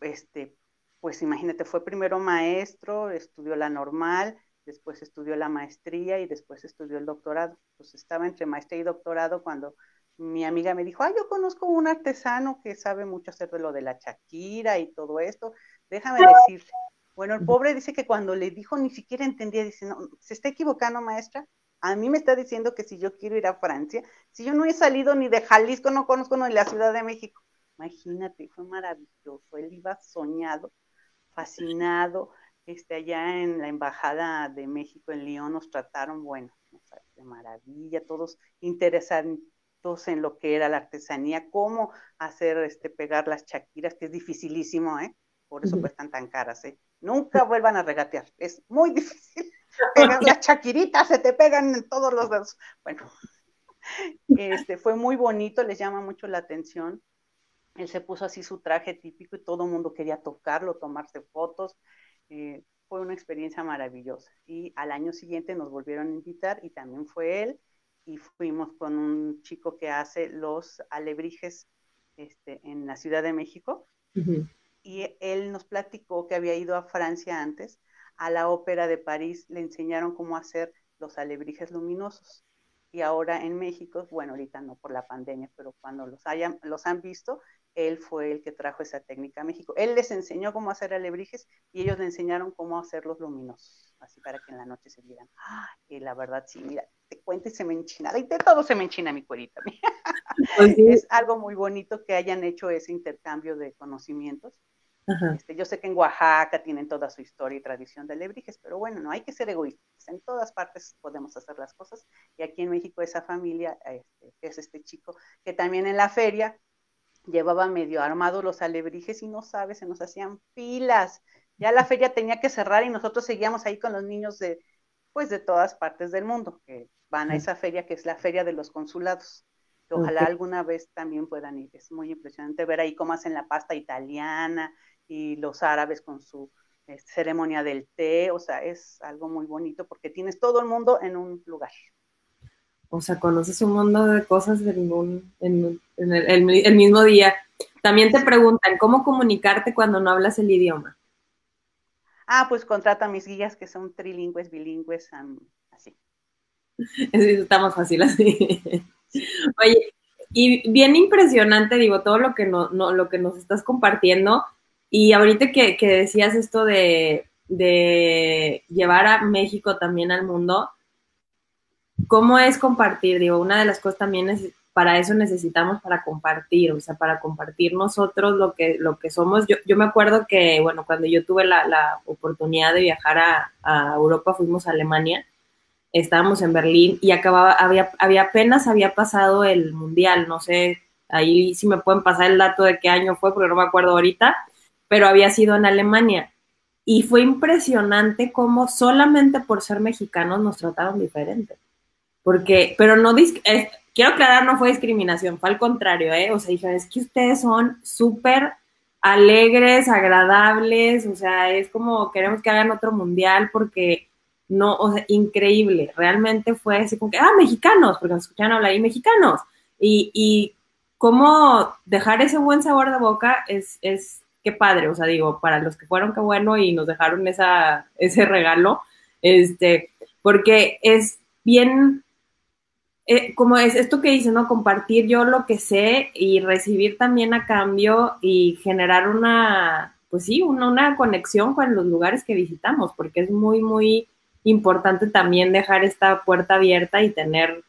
este, pues imagínate, fue primero maestro, estudió la normal, después estudió la maestría y después estudió el doctorado. Pues estaba entre maestría y doctorado cuando mi amiga me dijo, ah, yo conozco un artesano que sabe mucho hacer de lo de la Shakira y todo esto, déjame decirle. Bueno, el pobre dice que cuando le dijo ni siquiera entendía, dice, no, se está equivocando, maestra. A mí me está diciendo que si yo quiero ir a Francia, si yo no he salido ni de Jalisco, no conozco ni la Ciudad de México. Imagínate, fue maravilloso. Él iba soñado fascinado. Este, allá en la Embajada de México en Lyon nos trataron, bueno, de maravilla, todos interesados en lo que era la artesanía, cómo hacer este, pegar las chaquiras, que es dificilísimo, ¿eh? Por eso cuestan tan caras, ¿eh? Nunca vuelvan a regatear, es muy difícil. Pegar las chaquiritas, se te pegan en todos los dedos. Bueno, este, fue muy bonito, les llama mucho la atención él se puso así su traje típico y todo el mundo quería tocarlo, tomarse fotos. Eh, fue una experiencia maravillosa. Y al año siguiente nos volvieron a invitar y también fue él. Y fuimos con un chico que hace los alebrijes este, en la Ciudad de México. Y él nos platicó que había ido a Francia antes, a la Ópera de París, le enseñaron cómo hacer los alebrijes luminosos. Y ahora en México, bueno, ahorita no por la pandemia, pero cuando los, hayan, los han visto, él fue el que trajo esa técnica a México. Él les enseñó cómo hacer alebrijes y ellos le enseñaron cómo hacerlos luminosos, así para que en la noche se vieran. y la verdad, sí, mira, te cuento y se me enchina, y de todo se me enchina mi cuerita. Es algo muy bonito que hayan hecho ese intercambio de conocimientos. Este, yo sé que en Oaxaca tienen toda su historia y tradición de alebrijes, pero bueno, no hay que ser egoístas. En todas partes podemos hacer las cosas. Y aquí en México esa familia, este, es este chico, que también en la feria llevaba medio armados los alebrijes y no sabes, se nos hacían filas. Ya la feria tenía que cerrar y nosotros seguíamos ahí con los niños de, pues, de todas partes del mundo, que van a esa feria que es la feria de los consulados. Que ojalá alguna vez también puedan ir. Es muy impresionante ver ahí cómo hacen la pasta italiana y los árabes con su eh, ceremonia del té. O sea, es algo muy bonito porque tienes todo el mundo en un lugar o sea, conoces un mundo de cosas en, en, el, mismo día. También te preguntan, ¿cómo comunicarte cuando no hablas el idioma? Ah, pues contrata a mis guías que son trilingües, bilingües, así. Está más fácil así. Oye, y bien impresionante, digo, todo lo que, no, lo que nos estás compartiendo. Y ahorita que, que decías esto de, llevar a México también al mundo, ¿Cómo es compartir? Digo, una de las cosas también es, para eso necesitamos para compartir, o sea, para compartir nosotros lo que, lo que somos. Yo, yo me acuerdo que, bueno, cuando yo tuve la, oportunidad de viajar a, a, Europa, fuimos a Alemania, estábamos en Berlín y acababa, había, había apenas había pasado el mundial, no sé, ahí sí me pueden pasar el dato de qué año fue, porque no me acuerdo ahorita, pero había sido en Alemania. Y fue impresionante cómo solamente por ser mexicanos nos trataron diferente porque, pero no, quiero aclarar, no fue discriminación, fue al contrario, ¿eh? O sea, dije, es que ustedes son súper alegres, agradables, o sea, es como queremos que hagan otro mundial porque no, o sea, increíble, realmente fue así como que, ah, mexicanos, porque nos escucharon hablar y mexicanos, y, y cómo dejar ese buen sabor de boca es, qué padre, o sea, digo, para los que fueron, qué bueno, y nos dejaron esa, ese regalo, este, porque es bien, eh, como es esto que dice, ¿no? Compartir yo lo que sé y recibir también a cambio y generar una, pues sí, una, una conexión con los lugares que visitamos, porque es muy, muy importante también dejar esta puerta abierta y tener,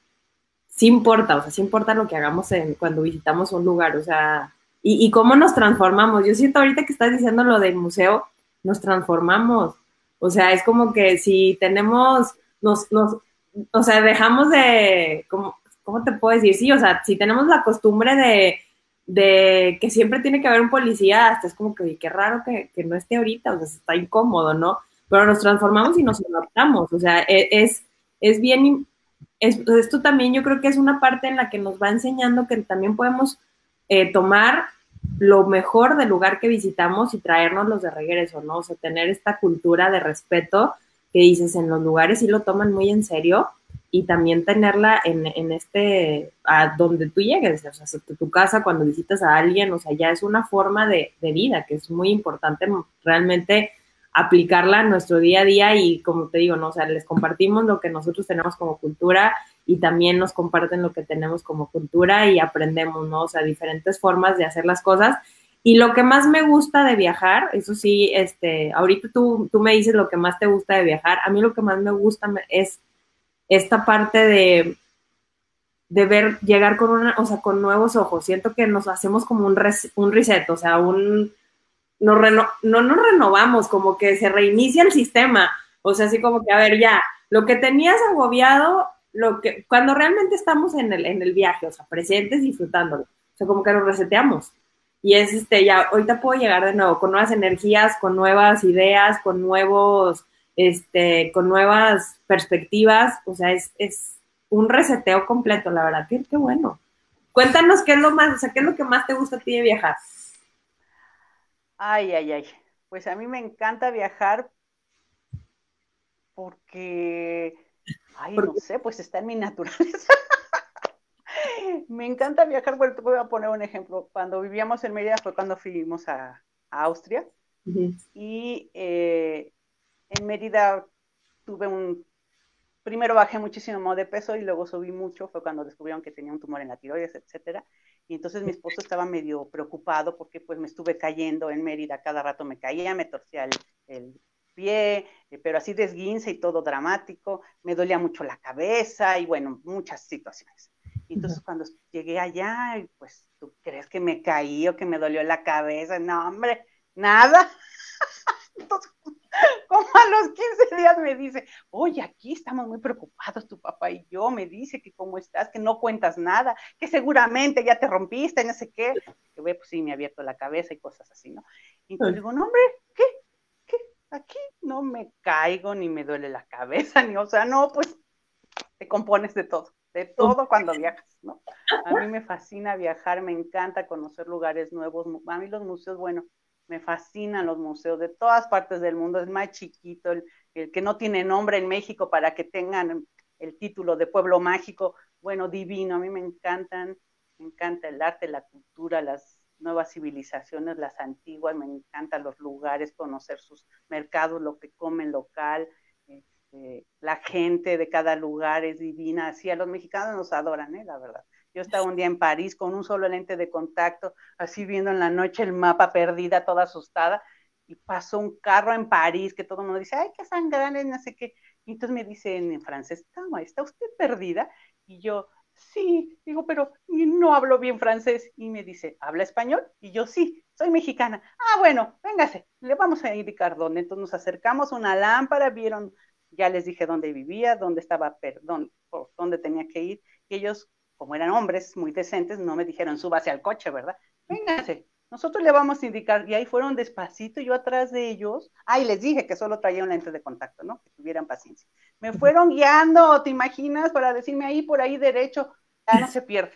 sí importa, o sea, sí importa lo que hagamos en, cuando visitamos un lugar, o sea, y, cómo nos transformamos. Yo siento ahorita que estás diciendo lo del museo, nos transformamos. O sea, es como que si tenemos, nos, nos, o sea, dejamos de, ¿cómo, ¿cómo te puedo decir? Sí, o sea, si tenemos la costumbre de, de que siempre tiene que haber un policía, hasta es como que qué raro que, que, no esté ahorita, o sea, está incómodo, ¿no? Pero nos transformamos y nos adaptamos, o sea, e, es, es bien, es, esto también yo creo que es una parte en la que nos va enseñando que también podemos eh, tomar lo mejor del lugar que visitamos y traernos los de regreso, ¿no? O sea, tener esta cultura de respeto que dices en los lugares y lo toman muy en serio y también tenerla en, en, este, a donde tú llegues, o sea, tu casa cuando visitas a alguien, o sea, ya es una forma de, de, vida que es muy importante realmente aplicarla en nuestro día a día y como te digo, ¿no? O sea, les compartimos lo que nosotros tenemos como cultura y también nos comparten lo que tenemos como cultura y aprendemos, ¿no? O sea, diferentes formas de hacer las cosas. Y lo que más me gusta de viajar, eso sí, este, ahorita tú, tú me dices lo que más te gusta de viajar, a mí lo que más me gusta es esta parte de, de ver, llegar con una, o sea, con nuevos ojos. Siento que nos hacemos como un, res, un reset, o sea, un, no, reno, no nos renovamos, como que se reinicia el sistema. O sea, así como que, a ver, ya, lo que tenías agobiado, lo que, cuando realmente estamos en el, en el viaje, o sea, presentes, disfrutándolo. O sea, como que nos reseteamos. Y es este, ya, ahorita puedo llegar de nuevo con nuevas energías, con nuevas ideas, con nuevos este, con nuevas perspectivas, o sea, es, es un reseteo completo, la verdad, qué, qué bueno. Cuéntanos qué es lo más, o sea, qué es lo que más te gusta a ti de viajar. Ay, ay, ay. Pues a mí me encanta viajar porque, ay, no sé, pues está en mi naturaleza. me encanta viajar, bueno, te voy a poner un ejemplo. Cuando vivíamos en Mérida fue cuando fuimos a, a Austria uh -huh. y eh, en Mérida tuve un, primero bajé muchísimo de peso y luego subí mucho, fue cuando descubrieron que tenía un tumor en la tiroides, etcétera. Y entonces mi esposo estaba medio preocupado porque pues me estuve cayendo en Mérida, cada rato me caía, me torcía el, el pie, eh, pero así desguince y todo dramático, me dolía mucho la cabeza y bueno, muchas situaciones. Entonces cuando llegué allá, pues, ¿tú crees que me caí o que me dolió la cabeza? No, hombre, nada. Entonces, como a los 15 días me dice, oye, aquí estamos muy preocupados, tu papá y yo, me dice que cómo estás, que no cuentas nada, que seguramente ya te rompiste, no sé qué. Que ve, pues sí, me ha abierto la cabeza y cosas así, ¿no? Y entonces digo, no, hombre, ¿qué? Aquí no me caigo, ni me duele la cabeza, ni, o sea, no, pues te compones de todo, de todo cuando viajas, ¿no? A mí me fascina viajar, me encanta conocer lugares nuevos, a mí los museos, bueno, me fascinan los museos de todas partes del mundo, es más chiquito, el, el, que no tiene nombre en México para que tengan el título de pueblo mágico, bueno, divino, a mí me encantan, me encanta el arte, la cultura, las nuevas civilizaciones, las antiguas, me encantan los lugares, conocer sus mercados, lo que comen local, este, la gente de cada lugar es divina, así a los mexicanos nos adoran, ¿eh? la verdad. Yo estaba un día en París con un solo lente de contacto, así viendo en la noche el mapa perdida, toda asustada, y pasó un carro en París que todo el mundo dice, ay, qué sangrante, no sé qué. Y entonces me dice en francés, ¿está usted perdida? Y yo, sí, digo, pero no hablo bien francés. Y me dice, ¿habla español? Y yo, sí, soy mexicana. Ah, bueno, véngase, le vamos a indicar dónde. Entonces nos acercamos a una lámpara, vieron, ya les dije dónde vivía, dónde estaba, perdón, por dónde tenía que ir. Y ellos como eran hombres muy decentes, no me dijeron súbase al coche, ¿verdad? Vénganse, nosotros le vamos a indicar, y ahí fueron despacito, yo atrás de ellos, ay, les dije que solo traía un lente de contacto, ¿no? Que tuvieran paciencia. Me fueron guiando, ¿te imaginas? Para decirme ahí, por ahí derecho, ya no se pierde.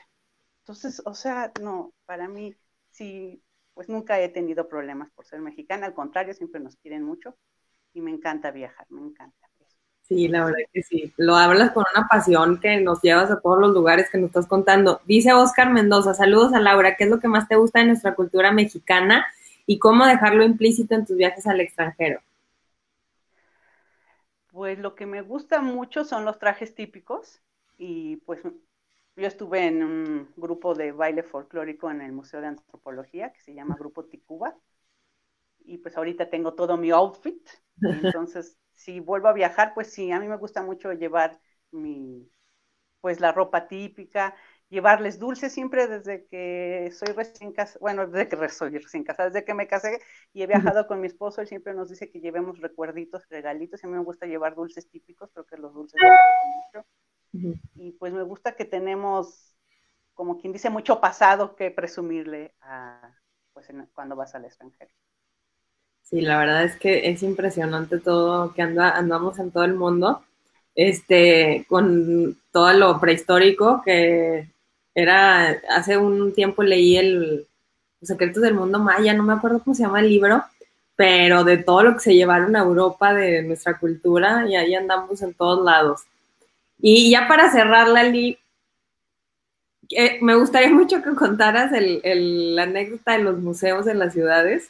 Entonces, o sea, no, para mí, sí, pues nunca he tenido problemas por ser mexicana, al contrario, siempre nos quieren mucho y me encanta viajar, me encanta. Sí, la verdad que sí. Lo hablas con una pasión que nos llevas a todos los lugares que nos estás contando. Dice Oscar Mendoza, saludos a Laura, ¿qué es lo que más te gusta de nuestra cultura mexicana y cómo dejarlo implícito en tus viajes al extranjero? Pues lo que me gusta mucho son los trajes típicos y pues yo estuve en un grupo de baile folclórico en el Museo de Antropología que se llama Grupo Ticuba y pues ahorita tengo todo mi outfit, entonces si vuelvo a viajar, pues sí, a mí me gusta mucho llevar mi, pues la ropa típica, llevarles dulces siempre desde que soy recién casada, bueno, desde que soy recién casada, desde que me casé y he viajado con mi esposo, él siempre nos dice que llevemos recuerditos, regalitos, y a mí me gusta llevar dulces típicos, creo que los dulces me mucho. Y pues me gusta que tenemos, como quien dice, mucho pasado que presumirle a, pues cuando vas al extranjero. Sí, la verdad es que es impresionante todo que anda, andamos en todo el mundo, este, con todo lo prehistórico que era, hace un tiempo leí el Los secretos del mundo maya, no me acuerdo cómo se llama el libro, pero de todo lo que se llevaron a Europa de nuestra cultura y ahí andamos en todos lados. Y ya para cerrar, Lali, eh, me gustaría mucho que contaras el, la anécdota de los museos en las ciudades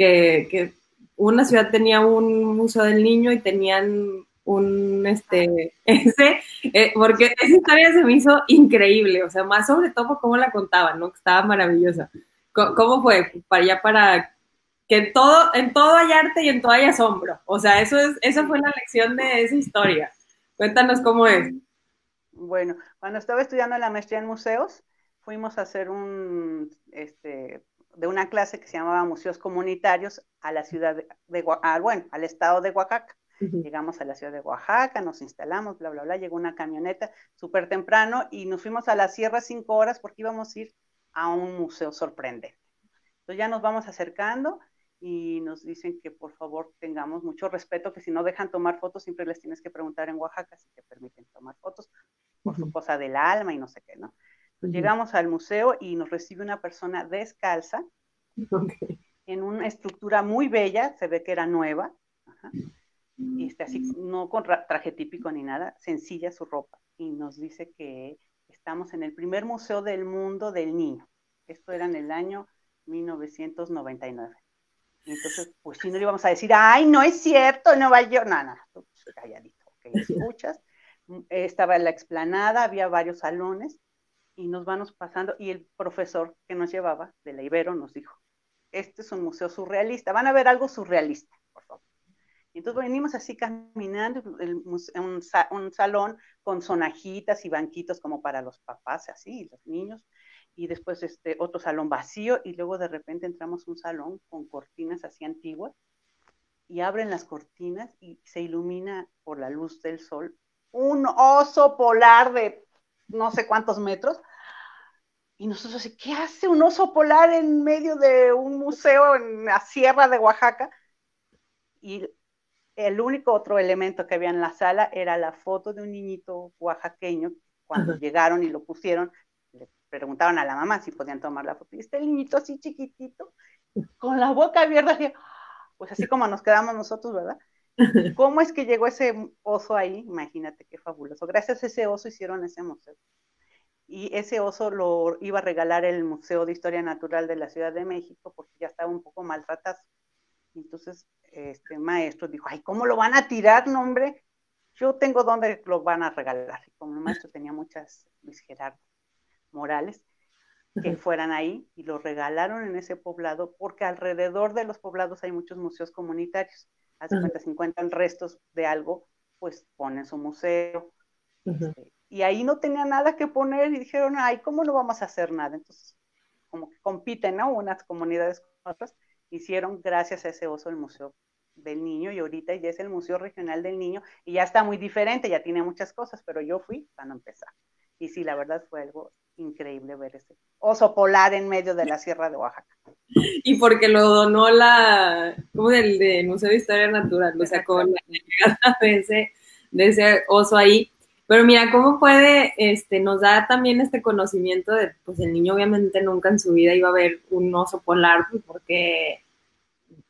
que, una ciudad tenía un museo del niño y tenían un, este, ese, eh, porque esa historia se me hizo increíble, o sea, más sobre todo cómo la contaban, ¿no? Estaba maravillosa. ¿Cómo, fue? Para allá, para que en todo, en todo hay arte y en todo hay asombro. O sea, eso es, esa fue la lección de esa historia. Cuéntanos cómo es. Bueno, cuando estaba estudiando la maestría en museos, fuimos a hacer un, este, de una clase que se llamaba Museos Comunitarios a la ciudad de, ah, bueno, al estado de Oaxaca. Llegamos a la ciudad de Oaxaca, nos instalamos, bla, bla, bla, llegó una camioneta súper temprano y nos fuimos a la sierra cinco horas porque íbamos a ir a un museo sorprendente. Entonces ya nos vamos acercando y nos dicen que por favor tengamos mucho respeto, que si no dejan tomar fotos, siempre les tienes que preguntar en Oaxaca si te permiten tomar fotos por su cosa del alma y no sé qué, ¿no? Llegamos al museo y nos recibe una persona descalza. En una estructura muy bella, se ve que era nueva, y este, así, no con traje típico ni nada, sencilla su ropa, y nos dice que estamos en el primer museo del mundo del niño. Esto era en el año 1999. entonces, pues si no le íbamos a decir, ay, no es cierto, no va yo, nada, no, calladito, ok, escuchas. Estaba en la explanada, había varios salones, y nos vamos pasando, y el profesor que nos llevaba de la Ibero nos dijo, este es un museo surrealista, van a ver algo surrealista, por favor. Y entonces venimos así caminando, un, un, salón con sonajitas y banquitos como para los papás, así, los niños, y después este otro salón vacío, y luego de repente entramos a un salón con cortinas así antiguas, y abren las cortinas y se ilumina por la luz del sol un oso polar de no sé cuántos metros. Y nosotros ¿qué hace un oso polar en medio de un museo en la sierra de Oaxaca? Y el único otro elemento que había en la sala era la foto de un niñito oaxaqueño. Cuando llegaron y lo pusieron, le preguntaban a la mamá si podían tomar la foto. Y este niñito así chiquitito, con la boca abierta, pues así como nos quedamos nosotros, ¿verdad? ¿Cómo es que llegó ese oso ahí? Imagínate qué fabuloso. Gracias a ese oso hicieron ese museo. Y ese oso lo iba a regalar el Museo de Historia Natural de la Ciudad de México porque ya estaba un poco maltratado. Entonces, este maestro dijo, ay, ¿cómo lo van a tirar, no, hombre? Yo tengo dónde lo van a regalar. Y como el maestro tenía muchas, Luis Gerardo Morales, que fueran ahí y lo regalaron en ese poblado porque alrededor de los poblados hay muchos museos comunitarios hace cuenta, si encuentran restos de algo, pues ponen su museo. Este, y ahí no tenía nada que poner y dijeron, ay, ¿cómo no vamos a hacer nada? Entonces, como que compiten, ¿no? Unas comunidades con otras, hicieron gracias a ese oso el Museo del Niño y ahorita ya es el Museo Regional del Niño y ya está muy diferente, ya tiene muchas cosas, pero yo fui para empezar. Y sí, la verdad fue algo increíble ver ese oso polar en medio de la Sierra de Oaxaca. Y porque lo donó la, como del, del Museo de Historia Natural, lo sacó la llegada de ese, de ese oso ahí. Pero mira, cómo puede, este, nos da también este conocimiento de, pues el niño obviamente nunca en su vida iba a ver un oso polar, porque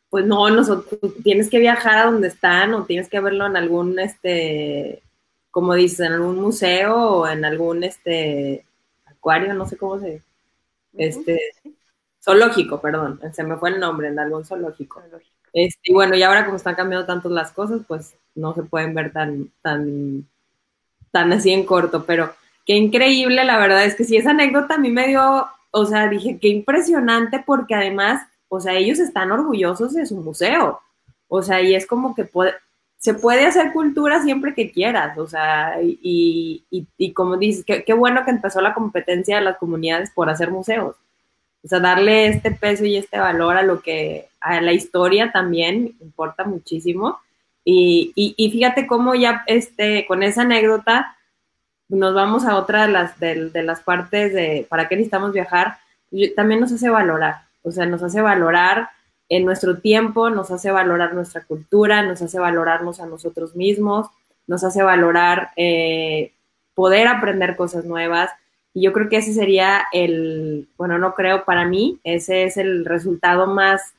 pues no, nosotros tienes que viajar a donde están o tienes que verlo en algún, este, como dices, en algún museo o en algún, este, acuario, no sé cómo se, este, zoológico, perdón, se me fue el nombre, en algún zoológico. Este, y bueno, y ahora como están cambiando tanto las cosas, pues no se pueden ver tan, tan, tan así en corto, pero qué increíble, la verdad es que sí, esa anécdota a mí me dio, o sea, dije, qué impresionante porque además, o sea, ellos están orgullosos de su museo, o sea, y es como que se puede hacer cultura siempre que quieras, o sea, y, y, como dices, qué, bueno que empezó la competencia de las comunidades por hacer museos. O sea, darle este peso y este valor a lo que, a la historia también importa muchísimo. Y, y, fíjate cómo ya este, con esa anécdota nos vamos a otra de las, de, de las partes de para qué necesitamos viajar, también nos hace valorar, o sea, nos hace valorar en nuestro tiempo, nos hace valorar nuestra cultura, nos hace valorarnos a nosotros mismos, nos hace valorar eh, poder aprender cosas nuevas. Y yo creo que ese sería el, bueno, no creo para mí, ese es el resultado más,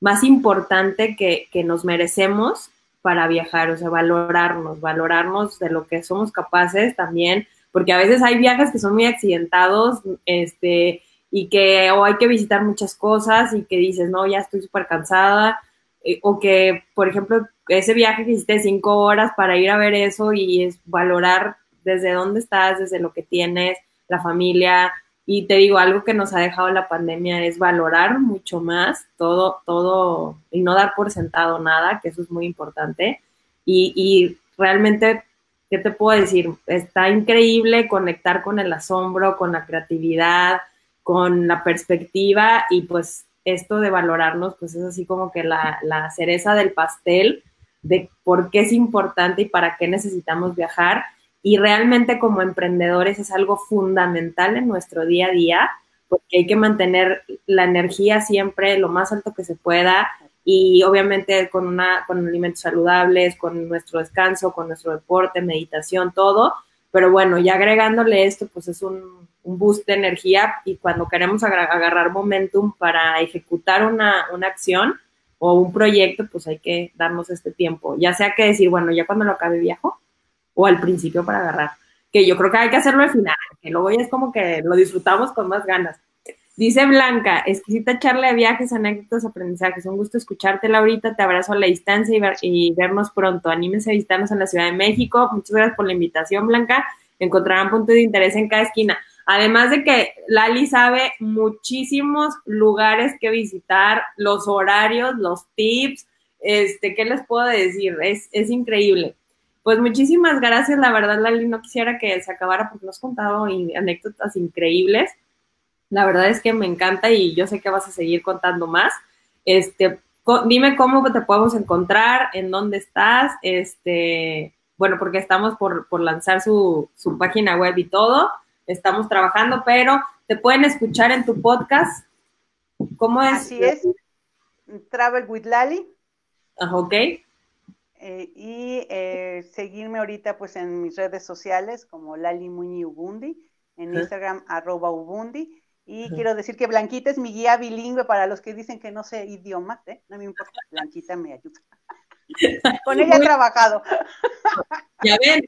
más importante que, que nos merecemos para viajar, o sea, valorarnos, valorarnos de lo que somos capaces también, porque a veces hay viajes que son muy accidentados, este, y que o hay que visitar muchas cosas y que dices, no, ya estoy súper cansada, eh, o que, por ejemplo, ese viaje que hiciste cinco horas para ir a ver eso y es valorar desde dónde estás, desde lo que tienes, la familia, y te digo, algo que nos ha dejado la pandemia es valorar mucho más todo, todo, y no dar por sentado nada, que eso es muy importante. Y, realmente, ¿qué te puedo decir? Está increíble conectar con el asombro, con la creatividad, con la perspectiva y pues esto de valorarnos, pues es así como que la, la cereza del pastel de por qué es importante y para qué necesitamos viajar y realmente como emprendedores es algo fundamental en nuestro día a día, porque hay que mantener la energía siempre lo más alto que se pueda y obviamente con, una, con alimentos saludables, con nuestro descanso, con nuestro deporte, meditación, todo. Pero bueno, ya agregándole esto, pues es un, un boost de energía y cuando queremos agarrar momentum para ejecutar una, una acción o un proyecto, pues hay que darnos este tiempo. Ya sea que decir, bueno, ya cuando lo acabe viajo, o al principio para agarrar. Que yo creo que hay que hacerlo al final, que luego ya es como que lo disfrutamos con más ganas. Dice Blanca, exquisita charla de viajes, anécdotas, aprendizajes. Un gusto escucharte, Laurita. Te abrazo a la distancia y, vernos pronto. Anímense a visitarnos en la Ciudad de México. Muchas gracias por la invitación, Blanca. Encontrarán puntos de interés en cada esquina. Además de que Lali sabe muchísimos lugares que visitar, los horarios, los tips, este, ¿qué les puedo decir? Es increíble. Pues muchísimas gracias, la verdad, Lali, no quisiera que se acabara porque nos has contado anécdotas increíbles. La verdad es que me encanta y yo sé que vas a seguir contando más. Este, dime cómo te podemos encontrar, en dónde estás, este, bueno, porque estamos por, por lanzar su, su, página web y todo, estamos trabajando, pero te pueden escuchar en tu podcast. ¿Cómo es? Así es, Travel with Lali. Ah, ok. Eh, y eh, seguirme ahorita pues en mis redes sociales como Lali Muñi Ubundi, en Instagram arroba Ubundi. Y quiero decir que Blanquita es mi guía bilingüe para los que dicen que no sé idiomas, ¿eh? no me importa, Blanquita me ayuda. Con ella he trabajado. Ya ven,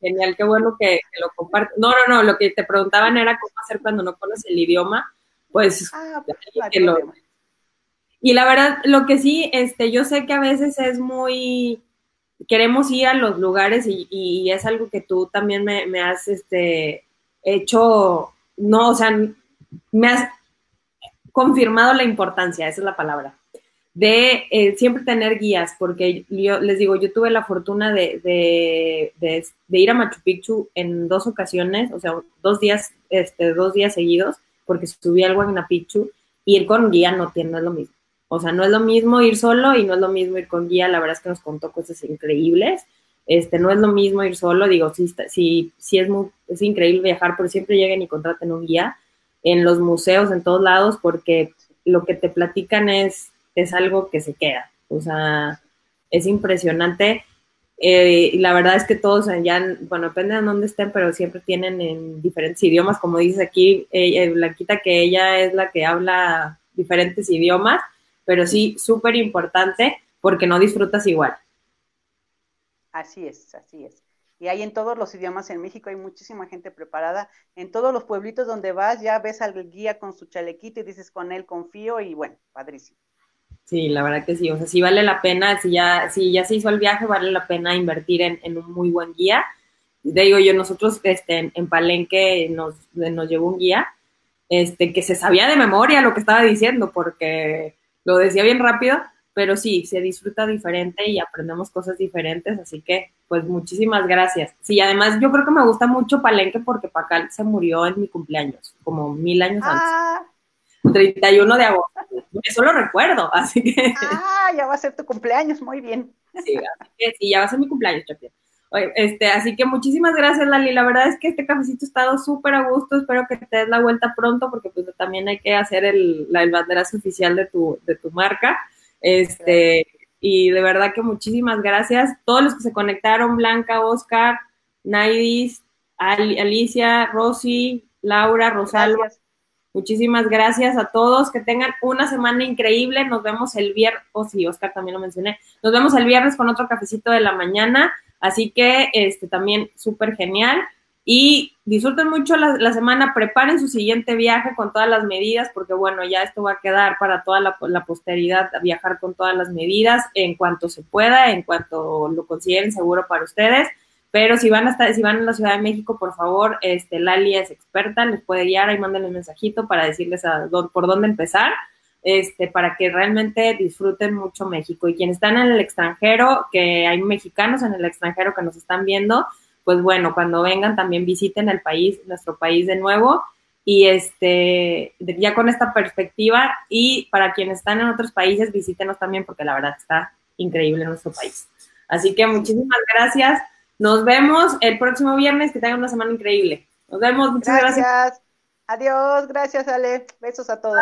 genial, qué bueno que, lo compartes. No, no, no, lo que te preguntaban era cómo hacer cuando no conoces el idioma, pues, ah, pues que lo, y la verdad, lo que sí, este, yo sé que a veces es muy, queremos ir a los lugares y, es algo que tú también me, has, este, hecho, no, o sea, me has confirmado la importancia, esa es la palabra, de eh, siempre tener guías, porque yo les digo, yo tuve la fortuna de, de, de, de, ir a Machu Picchu en dos ocasiones, o sea, dos días, este, dos días seguidos, porque subí al Huayna Picchu, ir con guía no tiene lo mismo. O sea, no es lo mismo ir solo y no es lo mismo ir con guía. La verdad es que nos contó cosas increíbles. Este, no es lo mismo ir solo. Digo, sí, sí, sí es, muy, es increíble viajar, pero siempre lleguen y contraten un guía en los museos, en todos lados, porque lo que te platican es, es algo que se queda. O sea, es impresionante. Eh, y la verdad es que todos ya, bueno, depende de dónde estén, pero siempre tienen en diferentes idiomas, como dice aquí eh, Blanquita, que ella es la que habla diferentes idiomas pero sí súper importante porque no disfrutas igual. Así es, así es. Y hay en todos los idiomas en México, hay muchísima gente preparada. En todos los pueblitos donde vas, ya ves al guía con su chalequito y dices, con él confío y bueno, padrísimo. Sí, la verdad que sí, o sea, sí vale la pena, si ya, si ya se hizo el viaje, vale la pena invertir en, un muy buen guía. Te digo yo, nosotros este, en, Palenque nos, nos llevó un guía este, que se sabía de memoria lo que estaba diciendo, porque lo decía bien rápido, pero sí, se disfruta diferente y aprendemos cosas diferentes, así que pues muchísimas gracias. Sí, además yo creo que me gusta mucho Palenque porque Pacal se murió en mi cumpleaños, como mil años ah. antes. 31 de agosto. Eso lo recuerdo, así que. Ah, ya va a ser tu cumpleaños, muy bien. Sí, sí ya va a ser mi cumpleaños, Este, así que muchísimas gracias, Lali. La verdad es que este cafecito ha estado súper a gusto. Espero que te des la vuelta pronto, porque pues también hay que hacer el, la, el banderazo oficial de tu, de tu marca. Este, y de verdad que muchísimas gracias. Todos los que se conectaron, Blanca, Oscar, Naidis, Alicia, Rosy, Laura, Rosalba. Muchísimas gracias a todos, que tengan una semana increíble. Nos vemos el viernes, oh, sí, Oscar también lo mencioné. Nos vemos el viernes con otro cafecito de la mañana, así que este también súper genial. Y disfruten mucho la, semana, preparen su siguiente viaje con todas las medidas, porque bueno, ya esto va a quedar para toda la, la posteridad, viajar con todas las medidas en cuanto se pueda, en cuanto lo consideren seguro para ustedes. Pero si van a si van a la Ciudad de México, por favor, este, Lali es experta, les puede guiar, ahí manden un mensajito para decirles a por dónde empezar, este, para que realmente disfruten mucho México. Y quienes están en el extranjero, que hay mexicanos en el extranjero que nos están viendo, pues bueno, cuando vengan también visiten el país, nuestro país de nuevo. Y este, ya con esta perspectiva, y para quienes están en otros países, visítenos también, porque la verdad está increíble nuestro país. Así que muchísimas gracias. Nos vemos el próximo viernes. Que tengan una semana increíble. Nos vemos. Muchas gracias. Adiós. Gracias, Ale. Besos a todos.